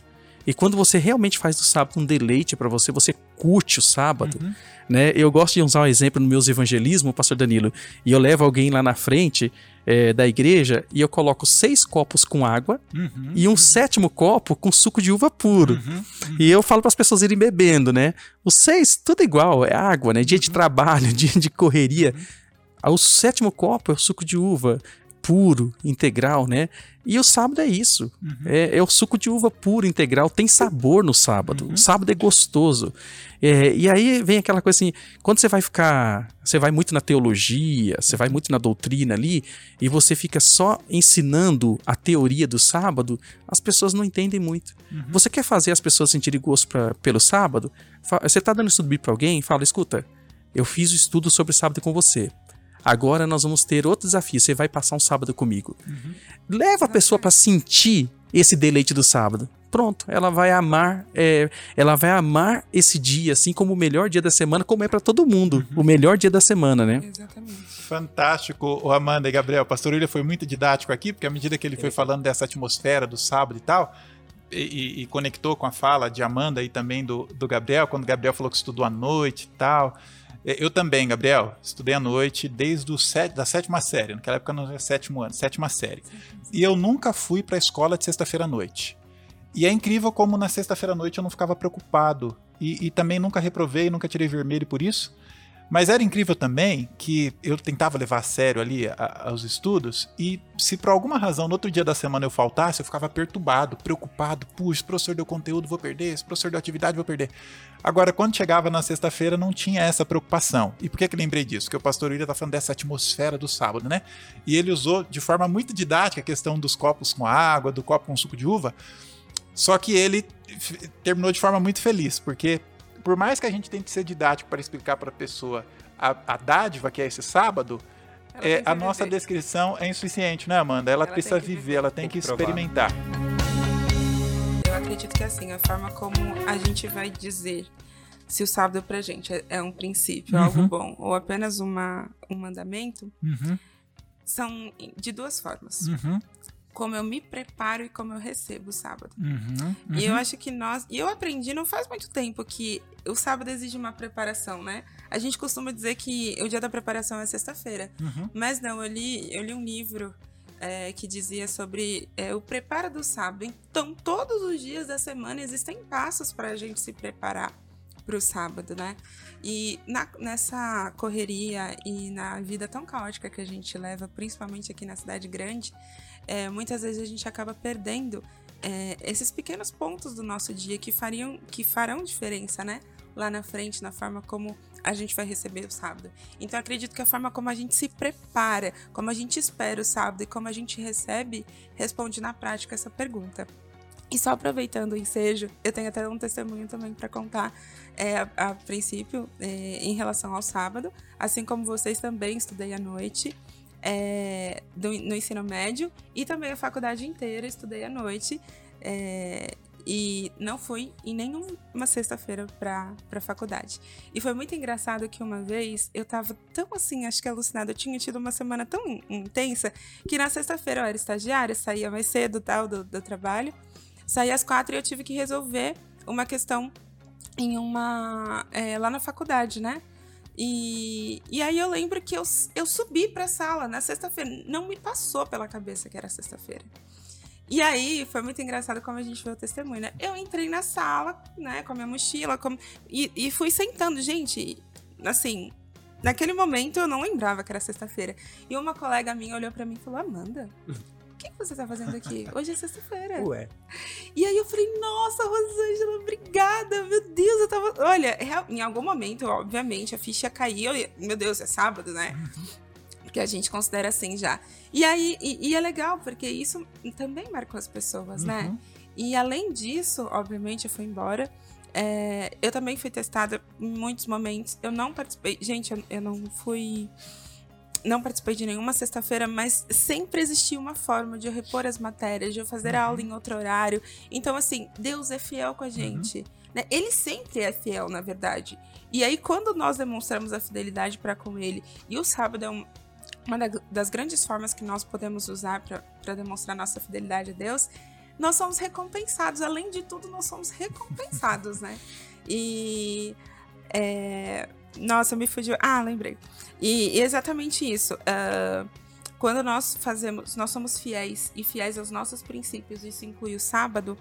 E quando você realmente faz do sábado um deleite para você, você curte o sábado, uhum. né? Eu gosto de usar um exemplo no meus evangelismo, pastor Danilo, e eu levo alguém lá na frente é, da igreja e eu coloco seis copos com água uhum. e um sétimo copo com suco de uva puro. Uhum. uhum. E eu falo para as pessoas irem bebendo, né? Os seis, tudo igual, é água, né? Dia de uhum. trabalho, dia de correria. Uhum. O sétimo copo é o suco de uva puro, integral, né? E o sábado é isso. Uhum. É, é, o suco de uva puro, integral. Tem sabor no sábado. Uhum. O sábado é gostoso. É, e aí vem aquela coisa assim: quando você vai ficar. Você vai muito na teologia, você vai muito na doutrina ali, e você fica só ensinando a teoria do sábado, as pessoas não entendem muito. Uhum. Você quer fazer as pessoas sentirem gosto pra, pelo sábado? Você está dando estudo para alguém? Fala, escuta, eu fiz o estudo sobre sábado com você. Agora nós vamos ter outro desafio. Você vai passar um sábado comigo. Uhum. Leva a pessoa para sentir esse deleite do sábado. Pronto, ela vai amar, é, ela vai amar esse dia, assim como o melhor dia da semana, como é para todo mundo, uhum. o melhor dia da semana, né? Exatamente. Fantástico, o Amanda e Gabriel. O pastor William foi muito didático aqui, porque à medida que ele foi falando dessa atmosfera do sábado e tal, e, e, conectou com a fala de Amanda e também do, do Gabriel, quando o Gabriel falou que estudou à noite e tal. Eu também, Gabriel, estudei à noite desde o set, da sétima série. Naquela época não era sétimo ano, sétima série. E eu nunca fui para a escola de sexta-feira à noite. E é incrível como na sexta-feira à noite eu não ficava preocupado. E, e, também nunca reprovei, nunca tirei vermelho por isso. Mas era incrível também que eu tentava levar a sério ali a, a, os estudos e se por alguma razão no outro dia da semana eu faltasse, eu ficava perturbado, preocupado. Puxa, professor deu conteúdo, vou perder. Esse professor deu atividade, vou perder. Agora, quando chegava na sexta-feira, não tinha essa preocupação. E por que que lembrei disso? Porque o pastor William tá falando dessa atmosfera do sábado, né? E ele usou de forma muito didática a questão dos copos com água, do copo com suco de uva. Só que ele terminou de forma muito feliz, porque por mais que a gente tente ser didático para explicar para a pessoa a dádiva que é esse sábado, é, a nossa descrição é insuficiente, né, Amanda? Ela, ela precisa viver, viver, ela tem, tem que, que experimentar. Eu acredito que assim, a forma como a gente vai dizer se o sábado pra gente é, é um princípio, uhum. algo bom, ou apenas uma, um mandamento, uhum. são de duas formas. Uhum como eu me preparo e como eu recebo o sábado. Uhum, uhum. E eu uhum. acho que nós. E eu aprendi não faz muito tempo que o sábado exige uma preparação, né? A gente costuma dizer que o dia da preparação é sexta-feira. Uhum. Mas não, eu li, eu li um livro é, que dizia sobre é, o preparo do sábado. Então, todos os dias da semana existem passos para a gente se preparar para o sábado, né? E na, nessa correria e na vida tão caótica que a gente leva, principalmente aqui na cidade grande, é, muitas vezes a gente acaba perdendo é, esses pequenos pontos do nosso dia que fariam, que farão diferença, né? Lá na frente, na forma como a gente vai receber o sábado. Então acredito que a forma como a gente se prepara, como a gente espera o sábado e como a gente recebe, responde na prática essa pergunta. E só aproveitando o ensejo, eu tenho até um testemunho também para contar é, a, a princípio é, em relação ao sábado. Assim como vocês também estudei à noite é, do, no ensino médio e também a faculdade inteira, estudei à noite. É, e não fui em nenhuma sexta-feira pra, pra faculdade. E foi muito engraçado que uma vez eu tava tão assim, acho que alucinada, eu tinha tido uma semana tão intensa que na sexta-feira eu era estagiária, saía mais cedo tal do, do trabalho, saía às quatro e eu tive que resolver uma questão em uma. É, lá na faculdade, né? E, e aí eu lembro que eu, eu subi pra sala na sexta-feira. Não me passou pela cabeça que era sexta-feira. E aí foi muito engraçado como a gente viu o testemunho, né? Eu entrei na sala, né, com a minha mochila, com... e, e fui sentando. Gente, assim, naquele momento eu não lembrava que era sexta-feira. E uma colega minha olhou para mim e falou: Amanda, que, que você tá fazendo aqui? Hoje é sexta-feira. Ué. E aí eu falei, nossa, Rosângela, obrigada. Meu Deus, eu tava. Olha, em algum momento, obviamente, a ficha caiu. Meu Deus, é sábado, né? Porque a gente considera assim já. E aí, e, e é legal, porque isso também marcou as pessoas, né? uhum. né? E além disso, obviamente, eu fui embora. É, eu também fui testada em muitos momentos. Eu não participei. Gente, eu, eu não fui não participei de nenhuma sexta-feira, mas sempre existia uma forma de eu repor as matérias, de eu fazer uhum. aula em outro horário. Então, assim, Deus é fiel com a uhum. gente. Uhum. Né? Ele sempre é fiel, na verdade. E aí, quando nós demonstramos a fidelidade para com Ele, e o sábado é um, uma das grandes formas que nós podemos usar para demonstrar nossa fidelidade a Deus, nós somos recompensados. Além de tudo, nós somos recompensados, né? E. É, nossa, me fugiu. Ah, lembrei. E, exatamente isso. Uh, quando nós fazemos, nós somos fiéis e fiéis aos nossos princípios, isso inclui o sábado,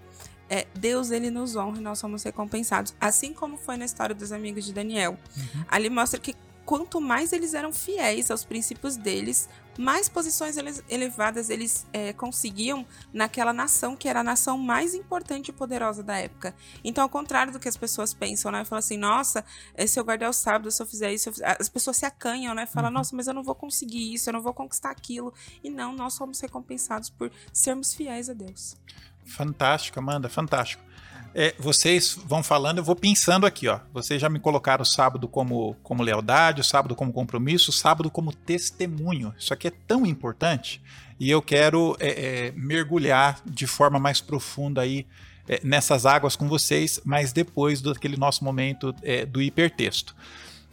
é, Deus ele nos honra e nós somos recompensados. Assim como foi na história dos amigos de Daniel. Uhum. Ali mostra que quanto mais eles eram fiéis aos princípios deles, mais posições elevadas eles é, conseguiam naquela nação que era a nação mais importante e poderosa da época. Então, ao contrário do que as pessoas pensam, né? Falam assim, nossa, eh, se eu guardar o sábado, se eu fizer isso, eu fizer... as pessoas se acanham, né? Falam, uhum. nossa, mas eu não vou conseguir isso, eu não vou conquistar aquilo. E não, nós somos recompensados por sermos fiéis a Deus. Fantástico, Amanda, fantástico. É, vocês vão falando, eu vou pensando aqui, ó. Vocês já me colocaram o sábado como, como lealdade, o sábado como compromisso, o sábado como testemunho. Isso aqui é tão importante e eu quero é, é, mergulhar de forma mais profunda aí é, nessas águas com vocês, mas depois daquele nosso momento é, do hipertexto.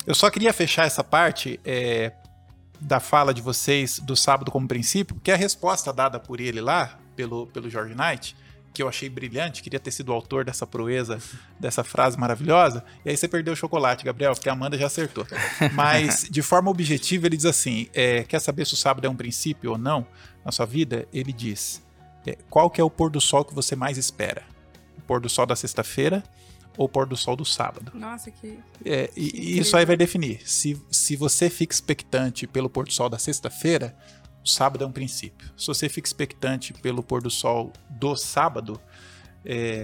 Eu só queria fechar essa parte é, da fala de vocês do sábado como princípio, porque a resposta dada por ele lá, pelo, pelo George Knight, que eu achei brilhante, queria ter sido o autor dessa proeza, dessa frase maravilhosa. E aí você perdeu o chocolate, Gabriel, porque a Amanda já acertou. Mas, de forma objetiva, ele diz assim: é, quer saber se o sábado é um princípio ou não na sua vida? Ele diz: é, qual que é o pôr do sol que você mais espera? O pôr do sol da sexta-feira ou o pôr do sol do sábado? Nossa, que. É, e, que isso aí vai definir. Se, se você fica expectante pelo pôr do sol da sexta-feira o sábado é um princípio. Se você fica expectante pelo pôr do sol do sábado, é,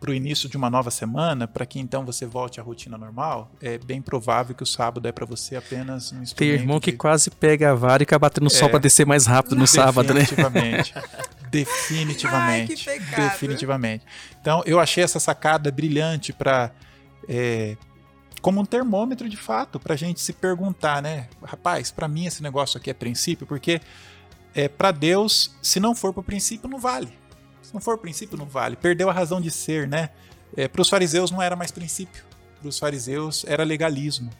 para o início de uma nova semana, para que então você volte à rotina normal, é bem provável que o sábado é para você apenas um instrumento. Tem irmão que quase pega a vara e acaba batendo no é, sol para descer mais rápido no sábado, né? Definitivamente. definitivamente. Ai, definitivamente. Então, eu achei essa sacada brilhante para é, como um termômetro de fato para a gente se perguntar, né? Rapaz, para mim esse negócio aqui é princípio, porque é, para Deus, se não for para o princípio, não vale. Se não for o princípio, não vale. Perdeu a razão de ser, né? É, para os fariseus não era mais princípio. Para os fariseus era legalismo.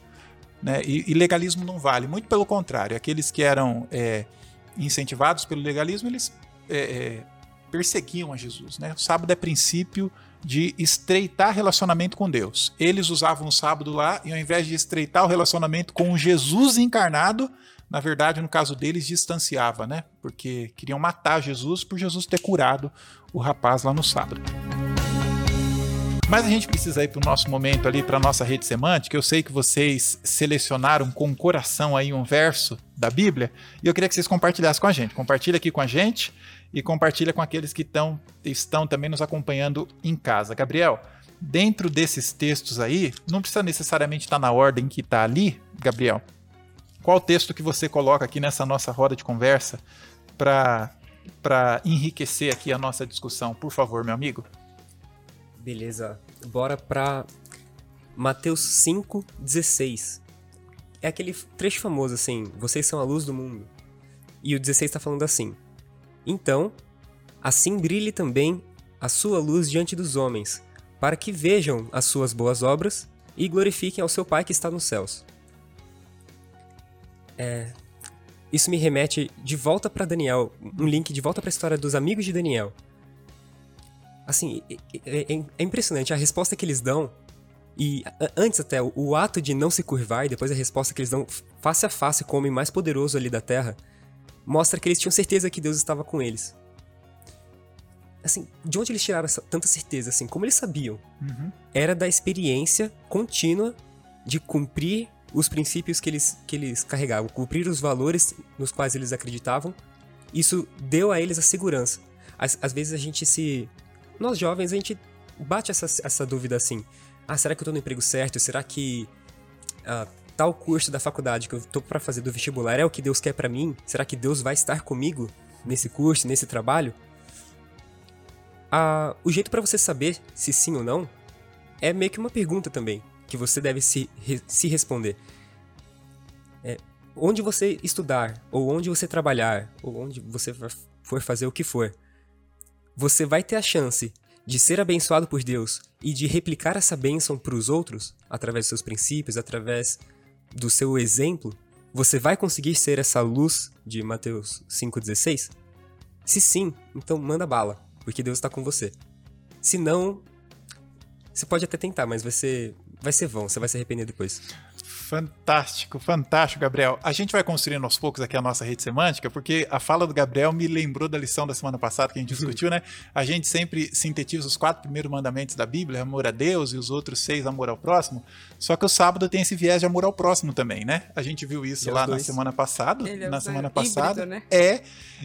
Né? E, e, legalismo não vale. Muito pelo contrário. Aqueles que eram é, incentivados pelo legalismo, eles é, é, perseguiam a Jesus. Né? O sábado é princípio de estreitar relacionamento com Deus. Eles usavam o sábado lá e ao invés de estreitar o relacionamento com Jesus encarnado, na verdade, no caso deles, distanciava, né? Porque queriam matar Jesus por Jesus ter curado o rapaz lá no sábado. Mas a gente precisa ir para o nosso momento ali, para a nossa rede semântica. Eu sei que vocês selecionaram com coração aí um verso da Bíblia e eu queria que vocês compartilhassem com a gente. Compartilha aqui com a gente e compartilha com aqueles que tão, estão também nos acompanhando em casa. Gabriel, dentro desses textos aí, não precisa necessariamente estar na ordem que está ali, Gabriel. Qual texto que você coloca aqui nessa nossa roda de conversa para enriquecer aqui a nossa discussão, por favor, meu amigo? Beleza, bora para Mateus 5:16. É aquele trecho famoso assim, vocês são a luz do mundo. E o 16 está falando assim: então, assim brilhe também a sua luz diante dos homens, para que vejam as suas boas obras e glorifiquem ao seu Pai que está nos céus. É, isso me remete de volta para Daniel, um link de volta para a história dos amigos de Daniel. Assim, é, é, é impressionante a resposta que eles dão e antes até, o, ato de não se curvar e depois a resposta que eles dão face a face com o homem mais poderoso ali da Terra, mostra que eles tinham certeza que Deus estava com eles. Assim, de onde eles tiraram essa, tanta certeza, assim? Como eles sabiam? Uhum. Era da experiência contínua de cumprir os princípios que eles, que eles carregavam, cumprir os valores nos quais eles acreditavam. Isso deu a eles a segurança. Às, às vezes a gente se. Nós jovens, a gente bate essa, essa dúvida assim: ah, será que eu tô no emprego certo? Será que ah, tal curso da faculdade que eu tô para fazer do vestibular é o que Deus quer para mim? Será que Deus vai estar comigo nesse curso, nesse trabalho? Ah, o jeito para você saber se sim ou não é meio que uma pergunta também, que você deve se, se responder. É, onde você estudar, ou onde você trabalhar, ou onde você for fazer o que for, você vai ter a chance de ser abençoado por Deus e de replicar essa bênção para os outros através dos seus princípios, através do seu exemplo, você vai conseguir ser essa luz de Mateus 5,16? Se sim, então manda bala, porque Deus está com você. Se não, você pode até tentar, mas vai ser, vai ser vão, você vai se arrepender depois. Fantástico, fantástico, Gabriel. A gente vai construindo aos poucos aqui a nossa rede semântica, porque a fala do Gabriel me lembrou da lição da semana passada que a gente discutiu, né? A gente sempre sintetiza os quatro primeiros mandamentos da Bíblia, amor a Deus, e os outros seis, amor ao próximo. Só que o sábado tem esse viés de amor ao próximo também, né? A gente viu isso E lá os na semana passada. Ele é na o semana híbrido, passada. né? É.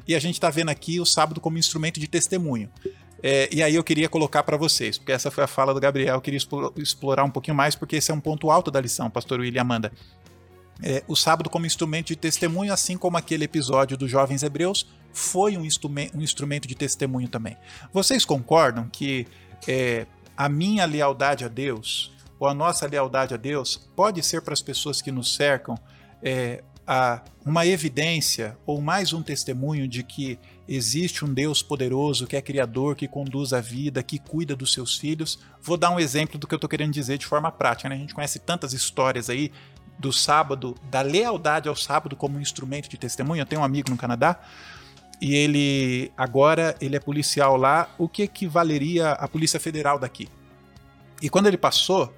E a gente tá vendo aqui o sábado como instrumento de testemunho. É, e aí eu queria colocar para vocês, porque essa foi a fala do Gabriel, eu queria explo- explorar um pouquinho mais, porque esse é um ponto alto da lição, pastor William Amanda. É, o sábado como instrumento de testemunho, assim como aquele episódio dos jovens hebreus, foi um, instrumen- um instrumento de testemunho também. Vocês concordam que é, a minha lealdade a Deus, ou a nossa lealdade a Deus, pode ser para as pessoas que nos cercam é, a- uma evidência ou mais um testemunho de que existe um Deus poderoso que é criador, que conduz a vida, que cuida dos seus filhos. Vou dar um exemplo do que eu estou querendo dizer de forma prática. Né? A gente conhece tantas histórias aí do sábado, da lealdade ao sábado como um instrumento de testemunho. Eu tenho um amigo no Canadá e ele agora ele é policial lá, o que equivaleria à Polícia Federal daqui. E quando ele passou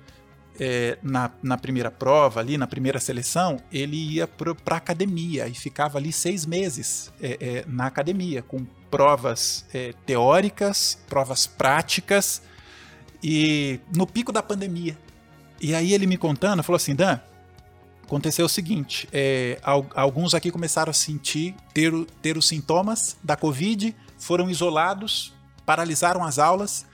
é, na, na primeira prova, ali na primeira seleção, ele ia para academia e ficava ali seis meses é, é, na academia, com provas é, teóricas, provas práticas, e no pico da pandemia. E aí ele me contando, falou assim, Dan, aconteceu o seguinte, é, al- alguns aqui começaram a sentir, ter, ter os sintomas da Covid, foram isolados, paralisaram as aulas,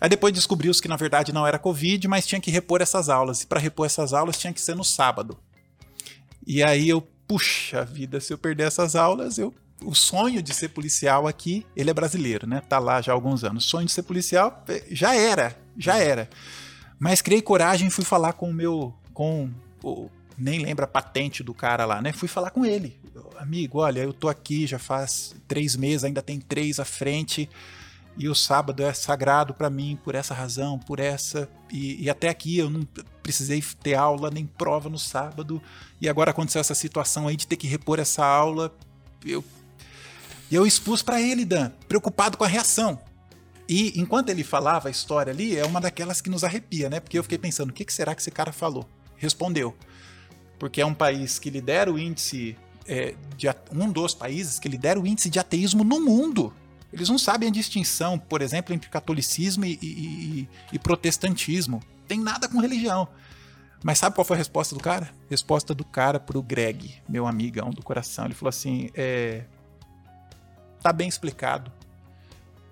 Aí depois descobriu-se que na verdade não era Covid, mas tinha que repor essas aulas. E para repor essas aulas tinha que ser no sábado. E aí eu, puxa vida, se eu perder essas aulas, eu o sonho de ser policial aqui, ele é brasileiro, né? Tá lá já há alguns anos. O sonho de ser policial eh, já era, já era. Mas criei coragem e fui falar com o meu com o nem lembra a patente do cara lá, né? Fui falar com ele. Amigo, olha, eu tô aqui já faz três meses, ainda tem três à frente e o sábado é sagrado para mim por essa razão, por essa e, e até aqui eu não precisei ter aula nem prova no sábado e agora aconteceu essa situação aí de ter que repor essa aula, eu eu expus para ele, Dan, preocupado com a reação. E enquanto ele falava a história ali, é uma daquelas que nos arrepia, né? Porque eu fiquei pensando, o que será que esse cara falou? Respondeu. Porque é um país que lidera o índice, é, de um dos países que lidera o índice de ateísmo no mundo. Eles não sabem a distinção, por exemplo, entre catolicismo e, e- e- protestantismo. Tem nada com religião. Mas sabe qual foi a resposta do cara? Resposta do cara pro Greg, meu amigão do coração. Ele falou assim: é, tá bem explicado.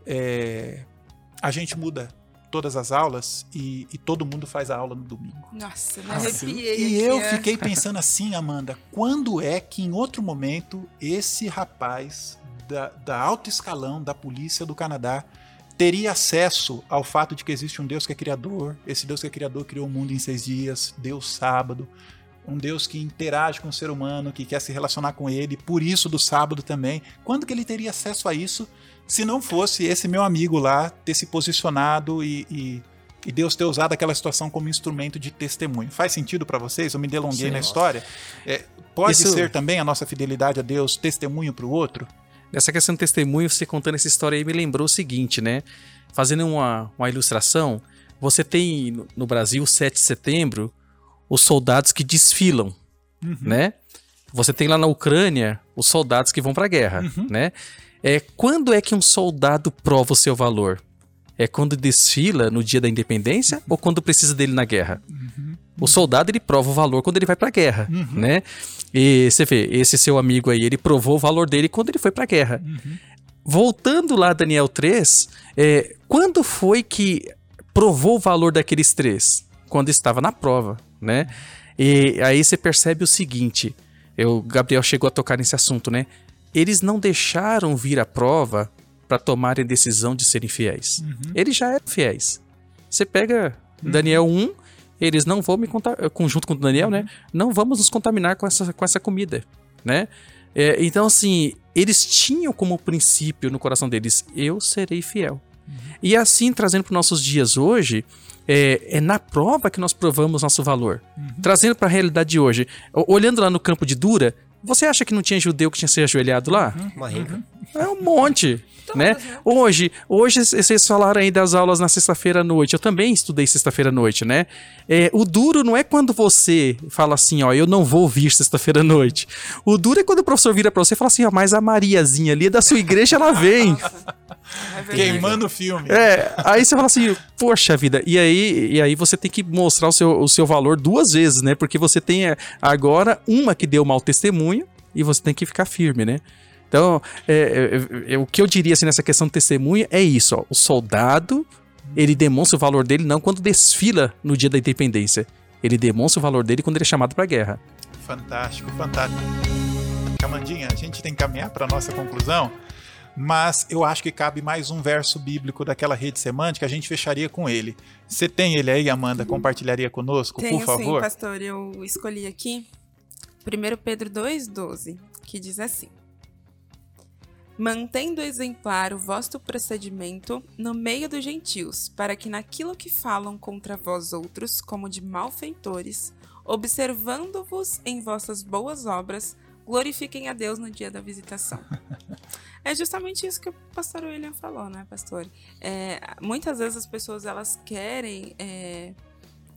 É, a gente muda todas as aulas e, e todo mundo faz a aula no domingo. Nossa, me Nossa. arrepiei. E eu ó. fiquei pensando assim, Amanda, quando é que em outro momento esse rapaz da, da alto escalão da polícia do Canadá teria acesso ao fato de que existe um Deus que é criador, esse Deus que é criador criou o mundo em seis dias, Deus sábado, um Deus que interage com o ser humano, que quer se relacionar com ele, por isso do sábado também. Quando que ele teria acesso a isso se não fosse esse meu amigo lá ter se posicionado e, e, e Deus ter usado aquela situação como instrumento de testemunho? Faz sentido para vocês? Eu me delonguei Sim. na história. É, pode Isso- ser também a nossa fidelidade a Deus testemunho para o outro? Nessa questão do testemunho, você contando essa história aí me lembrou o seguinte, né? Fazendo uma, uma ilustração, você tem no- Brasil, 7 de setembro, os soldados que desfilam, né? Você tem lá na Ucrânia os soldados que vão pra guerra, né? É, quando é que um soldado prova o seu valor? É quando desfila no dia da independência ou quando precisa dele na guerra? O soldado ele prova o valor quando ele vai pra guerra, né? E você vê, esse seu amigo aí, ele provou o valor dele quando ele foi pra guerra. Voltando lá, Daniel 3, é, quando foi que provou o valor daqueles três? Quando estava na prova, né? E aí você percebe o seguinte, eu, o Gabriel chegou a tocar nesse assunto, né? Eles não deixaram vir a prova para tomarem a decisão de serem fiéis. Eles já eram fiéis. Você pega Daniel 1, eles não vão me contar, junto com o Daniel, né? Não vamos nos contaminar com essa, com essa comida, né? É, então, assim, eles tinham como princípio no coração deles: eu serei fiel. E assim, trazendo para os nossos dias hoje, é, é na prova que nós provamos nosso valor. Trazendo para a realidade de hoje, olhando lá no campo de Dura, você acha que não tinha judeu que tinha se ajoelhado lá? Uma renca. É um monte, né? né? Hoje, hoje vocês falaram aí das aulas na sexta-feira à noite. Eu também estudei sexta-feira à noite, né? É, o duro não é quando você fala assim, ó, eu não vou vir sexta-feira à noite. O duro é quando o professor vira pra você e fala assim, ó, mas a Mariazinha ali é da sua igreja, ela vem. É. Queimando o filme. É, aí você fala assim, poxa vida, e aí, e aí você tem que mostrar o seu, o seu valor duas vezes, né? Porque você tem é, agora uma que deu mau testemunho e você tem que ficar firme, né? Então, é, é, é, o que eu diria assim, nessa questão de testemunho é isso, ó, o soldado, ele demonstra o valor dele não quando desfila no dia da independência, ele demonstra o valor dele quando ele é chamado pra guerra. Fantástico, fantástico. Camandinha, a gente tem que caminhar para nossa conclusão, mas eu acho que cabe mais um verso bíblico daquela rede semântica, a gente fecharia com ele. Você tem ele aí, Amanda? Compartilharia conosco, Tenho por favor? sim, pastor. Eu escolhi aqui 1 Pedro 2,12, que diz assim: Mantendo exemplar o vosso procedimento no meio dos gentios, para que naquilo que falam contra vós outros, como de malfeitores, observando-vos em vossas boas obras, glorifiquem a Deus no dia da visitação. É justamente isso que o pastor William falou, né, pastor? É, muitas vezes as pessoas elas querem, é,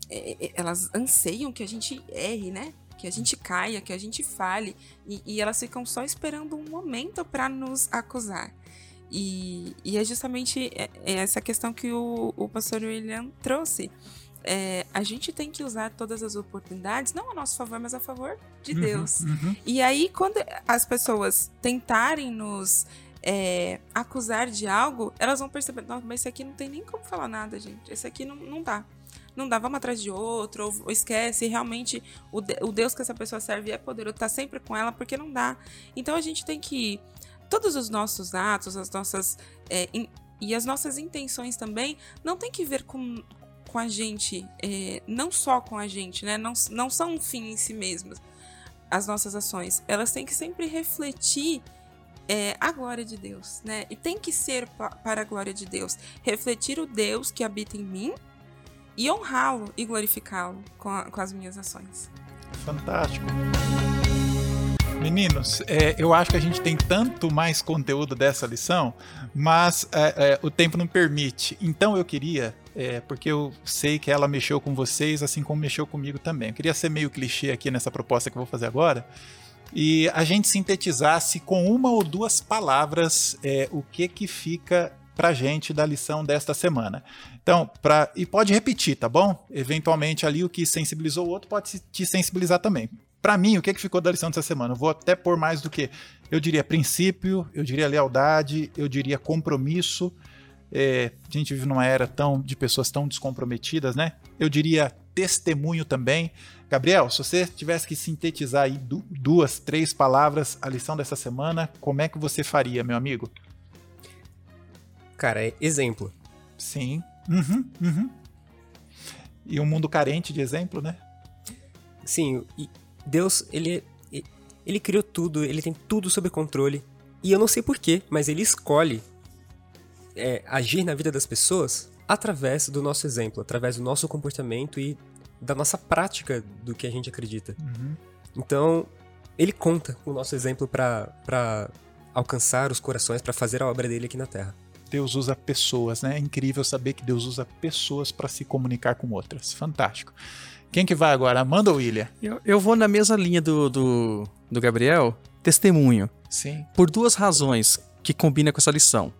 é, é, elas anseiam que a gente erre, né? Que a gente caia, que a gente fale, e, e elas ficam só esperando um momento para nos acusar. E, e é justamente é- é essa questão que o, o pastor William trouxe. É, a gente tem que usar todas as oportunidades, não a nosso favor, mas a favor de Uhum, Deus. uhum. E aí, quando as pessoas tentarem nos é, acusar de algo, elas vão perceber, nossa, mas esse aqui não tem nem como falar nada, gente. Esse aqui não, não dá. Não dá, vamos atrás de outro, ou, ou esquece, realmente o, de- o Deus que essa pessoa serve é poderoso, tá sempre com ela, porque não dá. Então a gente tem que. Todos os nossos atos, as nossas. é, in- e as nossas intenções também não tem que ver com, com a gente, é, não só com a gente, né? Não, não são um fim em si mesmas as nossas ações. Elas têm que sempre refletir é, a glória de Deus, né? E tem que ser pa- para a glória de Deus. Refletir o Deus que habita em mim e honrá-lo e glorificá-lo com, com as minhas ações. Fantástico. Meninos, é, eu acho que a gente tem tanto mais conteúdo dessa lição, mas é, é, o tempo não permite. Então eu queria, é, porque eu sei que ela mexeu com vocês, assim como mexeu comigo também. Eu queria ser meio clichê aqui nessa proposta que eu vou fazer agora. E a gente sintetizasse com uma ou duas palavras é, o que que fica pra gente da lição desta semana. Então, pra, e pode repetir, tá bom? Eventualmente ali o que sensibilizou o outro pode te sensibilizar também. Pra mim, o que, que ficou da lição dessa semana? Eu vou até pôr mais do que, eu diria princípio, eu diria lealdade, eu diria compromisso. É, a gente vive numa era tão de pessoas tão descomprometidas, né? Eu diria testemunho também. Gabriel, se você tivesse que sintetizar aí du- duas, três palavras a lição dessa semana, como é que você faria, meu amigo? Cara, é exemplo. Sim. Uhum, uhum. E um mundo carente de exemplo, né? Sim, e Deus, ele, ele criou tudo, ele tem tudo sob controle. E eu não sei porquê, mas ele escolhe é, agir na vida das pessoas através do nosso exemplo, através do nosso comportamento e da nossa prática do que a gente acredita. Uhum. Então, ele conta com o nosso exemplo pra alcançar os corações, pra fazer a obra dele aqui na Terra. Deus usa pessoas, né? É incrível saber que Deus usa pessoas para se comunicar com outras. Fantástico. Quem que vai agora? Amanda ou William? Eu, eu vou na mesma linha do, do, do Gabriel, testemunho, Sim. por duas razões que combina com essa lição.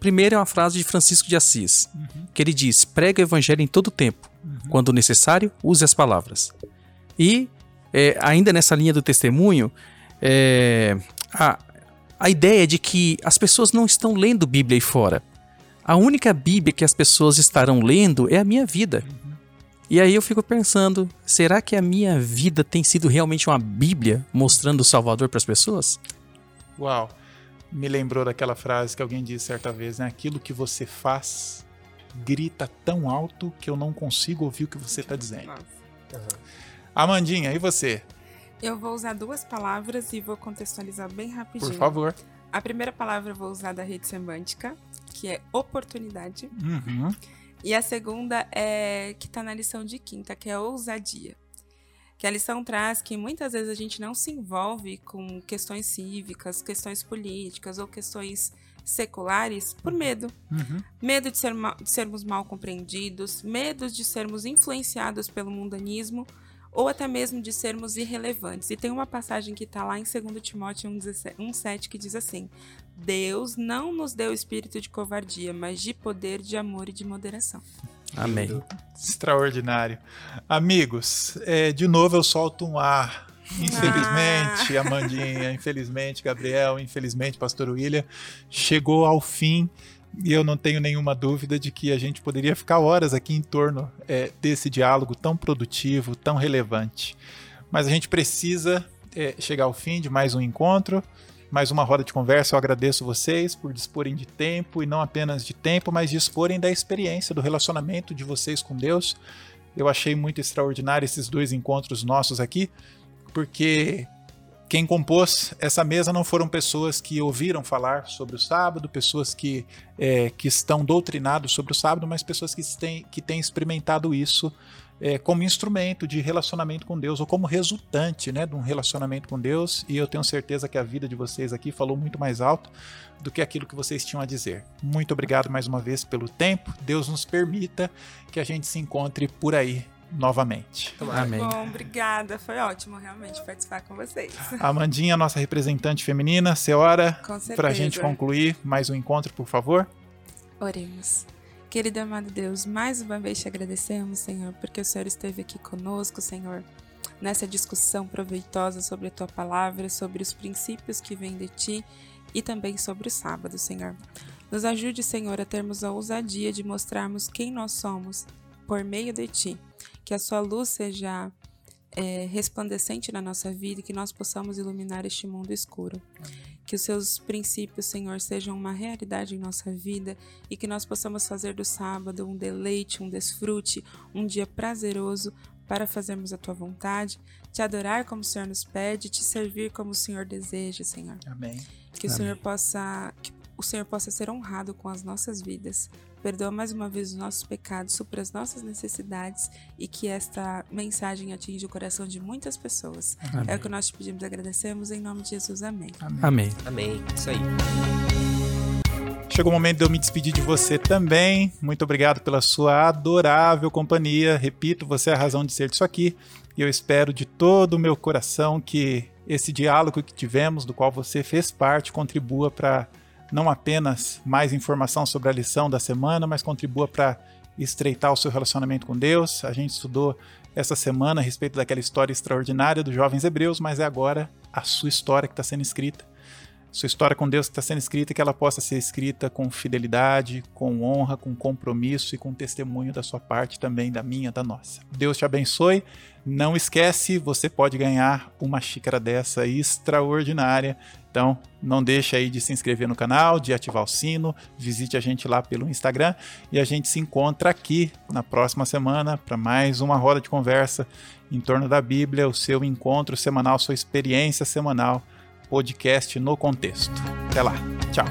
Primeiro é uma frase de Francisco de Assis, que ele diz: prega o evangelho em todo tempo, quando necessário, use as palavras. E, é, ainda nessa linha do testemunho, é, a, a ideia de que as pessoas não estão lendo Bíblia aí fora. A única Bíblia que as pessoas estarão lendo é a minha vida. E aí eu fico pensando, será que a minha vida tem sido realmente uma Bíblia mostrando o Salvador para as pessoas? Uau. Me lembrou daquela frase que alguém disse certa vez, né? Aquilo que você faz grita tão alto que eu não consigo ouvir o que você está dizendo. Nossa. Amandinha, e você? Eu vou usar duas palavras e vou contextualizar bem rapidinho. Por favor. A primeira palavra eu vou usar da rede semântica, que é oportunidade. Uhum. E a segunda é que tá na lição de quinta, que é ousadia. que a lição traz que muitas vezes a gente não se envolve com questões cívicas, questões políticas ou questões seculares por medo. Uhum. Medo de, ser de sermos mal compreendidos, medo de sermos influenciados pelo mundanismo ou até mesmo de sermos irrelevantes. E tem uma passagem que está lá em 2 Timóteo 1,17 1,7 que diz assim: Deus não nos deu espírito de covardia, mas de poder, de amor e de moderação. Amém. Extraordinário. Amigos, é, de novo eu solto um ar. Infelizmente, Amandinha, infelizmente, Gabriel, infelizmente, Pastor William, chegou ao fim e eu não tenho nenhuma dúvida de que a gente poderia ficar horas aqui em torno é, desse diálogo tão produtivo, tão relevante. Mas a gente precisa é, chegar ao fim de mais um encontro, mais uma roda de conversa. Eu agradeço vocês por disporem de tempo e não apenas de tempo, mas disporem da experiência, do relacionamento de vocês com Deus. Eu achei muito extraordinário esses dois encontros nossos aqui, porque quem compôs essa mesa não foram pessoas que ouviram falar sobre o sábado, pessoas que, é, que estão doutrinados sobre o sábado, mas pessoas que têm, que têm experimentado isso é, como instrumento de relacionamento com Deus ou como resultante né, de um relacionamento com Deus. E eu tenho certeza que a vida de vocês aqui falou muito mais alto do que aquilo que vocês tinham a dizer. Muito obrigado mais uma vez pelo tempo. Deus nos permita que a gente se encontre por aí novamente. Tomara. Amém. Bom, obrigada. Foi ótimo realmente participar com vocês. Amandinha, nossa representante feminina, certeza. para a gente concluir mais um encontro, por favor. Oremos. Querido amado Deus, mais uma vez te agradecemos, Senhor, porque o Senhor esteve aqui conosco, Senhor, nessa discussão proveitosa sobre a tua palavra, sobre os princípios que vêm de ti e também sobre o sábado, Senhor. Nos ajude, Senhor, a termos a ousadia de mostrarmos quem nós somos por meio de ti. Que a sua luz seja é, resplandecente na nossa vida e que nós possamos iluminar este mundo escuro. Que os seus princípios, Senhor, sejam uma realidade em nossa vida e que nós possamos fazer do sábado um deleite, um desfrute, um dia prazeroso para fazermos a tua vontade, te adorar como o Senhor nos pede, te servir como o Senhor deseja, Senhor. Amém. Que o Amém. Senhor possa que o Senhor possa ser honrado com as nossas vidas. Perdoa mais uma vez os nossos pecados, supra as nossas necessidades e que esta mensagem atinja o coração de muitas pessoas. É o que nós te pedimos e agradecemos em nome de Jesus. Amém. Amém. Amém. Isso aí. Chegou o momento de eu me despedir de você também. Muito obrigado pela sua adorável companhia. Repito, você é a razão de ser disso aqui. E eu espero de todo o meu coração que esse diálogo que tivemos, do qual você fez parte, contribua para não apenas mais informação sobre a lição da semana, mas contribua para estreitar o seu relacionamento com Deus. A gente estudou essa semana a respeito daquela história extraordinária dos jovens hebreus, mas é agora a sua história que está sendo escrita sua história com Deus está sendo escrita, que ela possa ser escrita com fidelidade, com honra, com compromisso e com testemunho da sua parte também, da minha, da nossa. Deus te abençoe. Não esquece, você pode ganhar uma xícara dessa extraordinária. Então, não deixe aí de se inscrever no canal, de ativar o sino, visite a gente lá pelo Instagram e a gente se encontra aqui na próxima semana para mais uma roda de conversa em torno da Bíblia, o seu encontro semanal, sua experiência semanal podcast no contexto. Até lá. Tchau.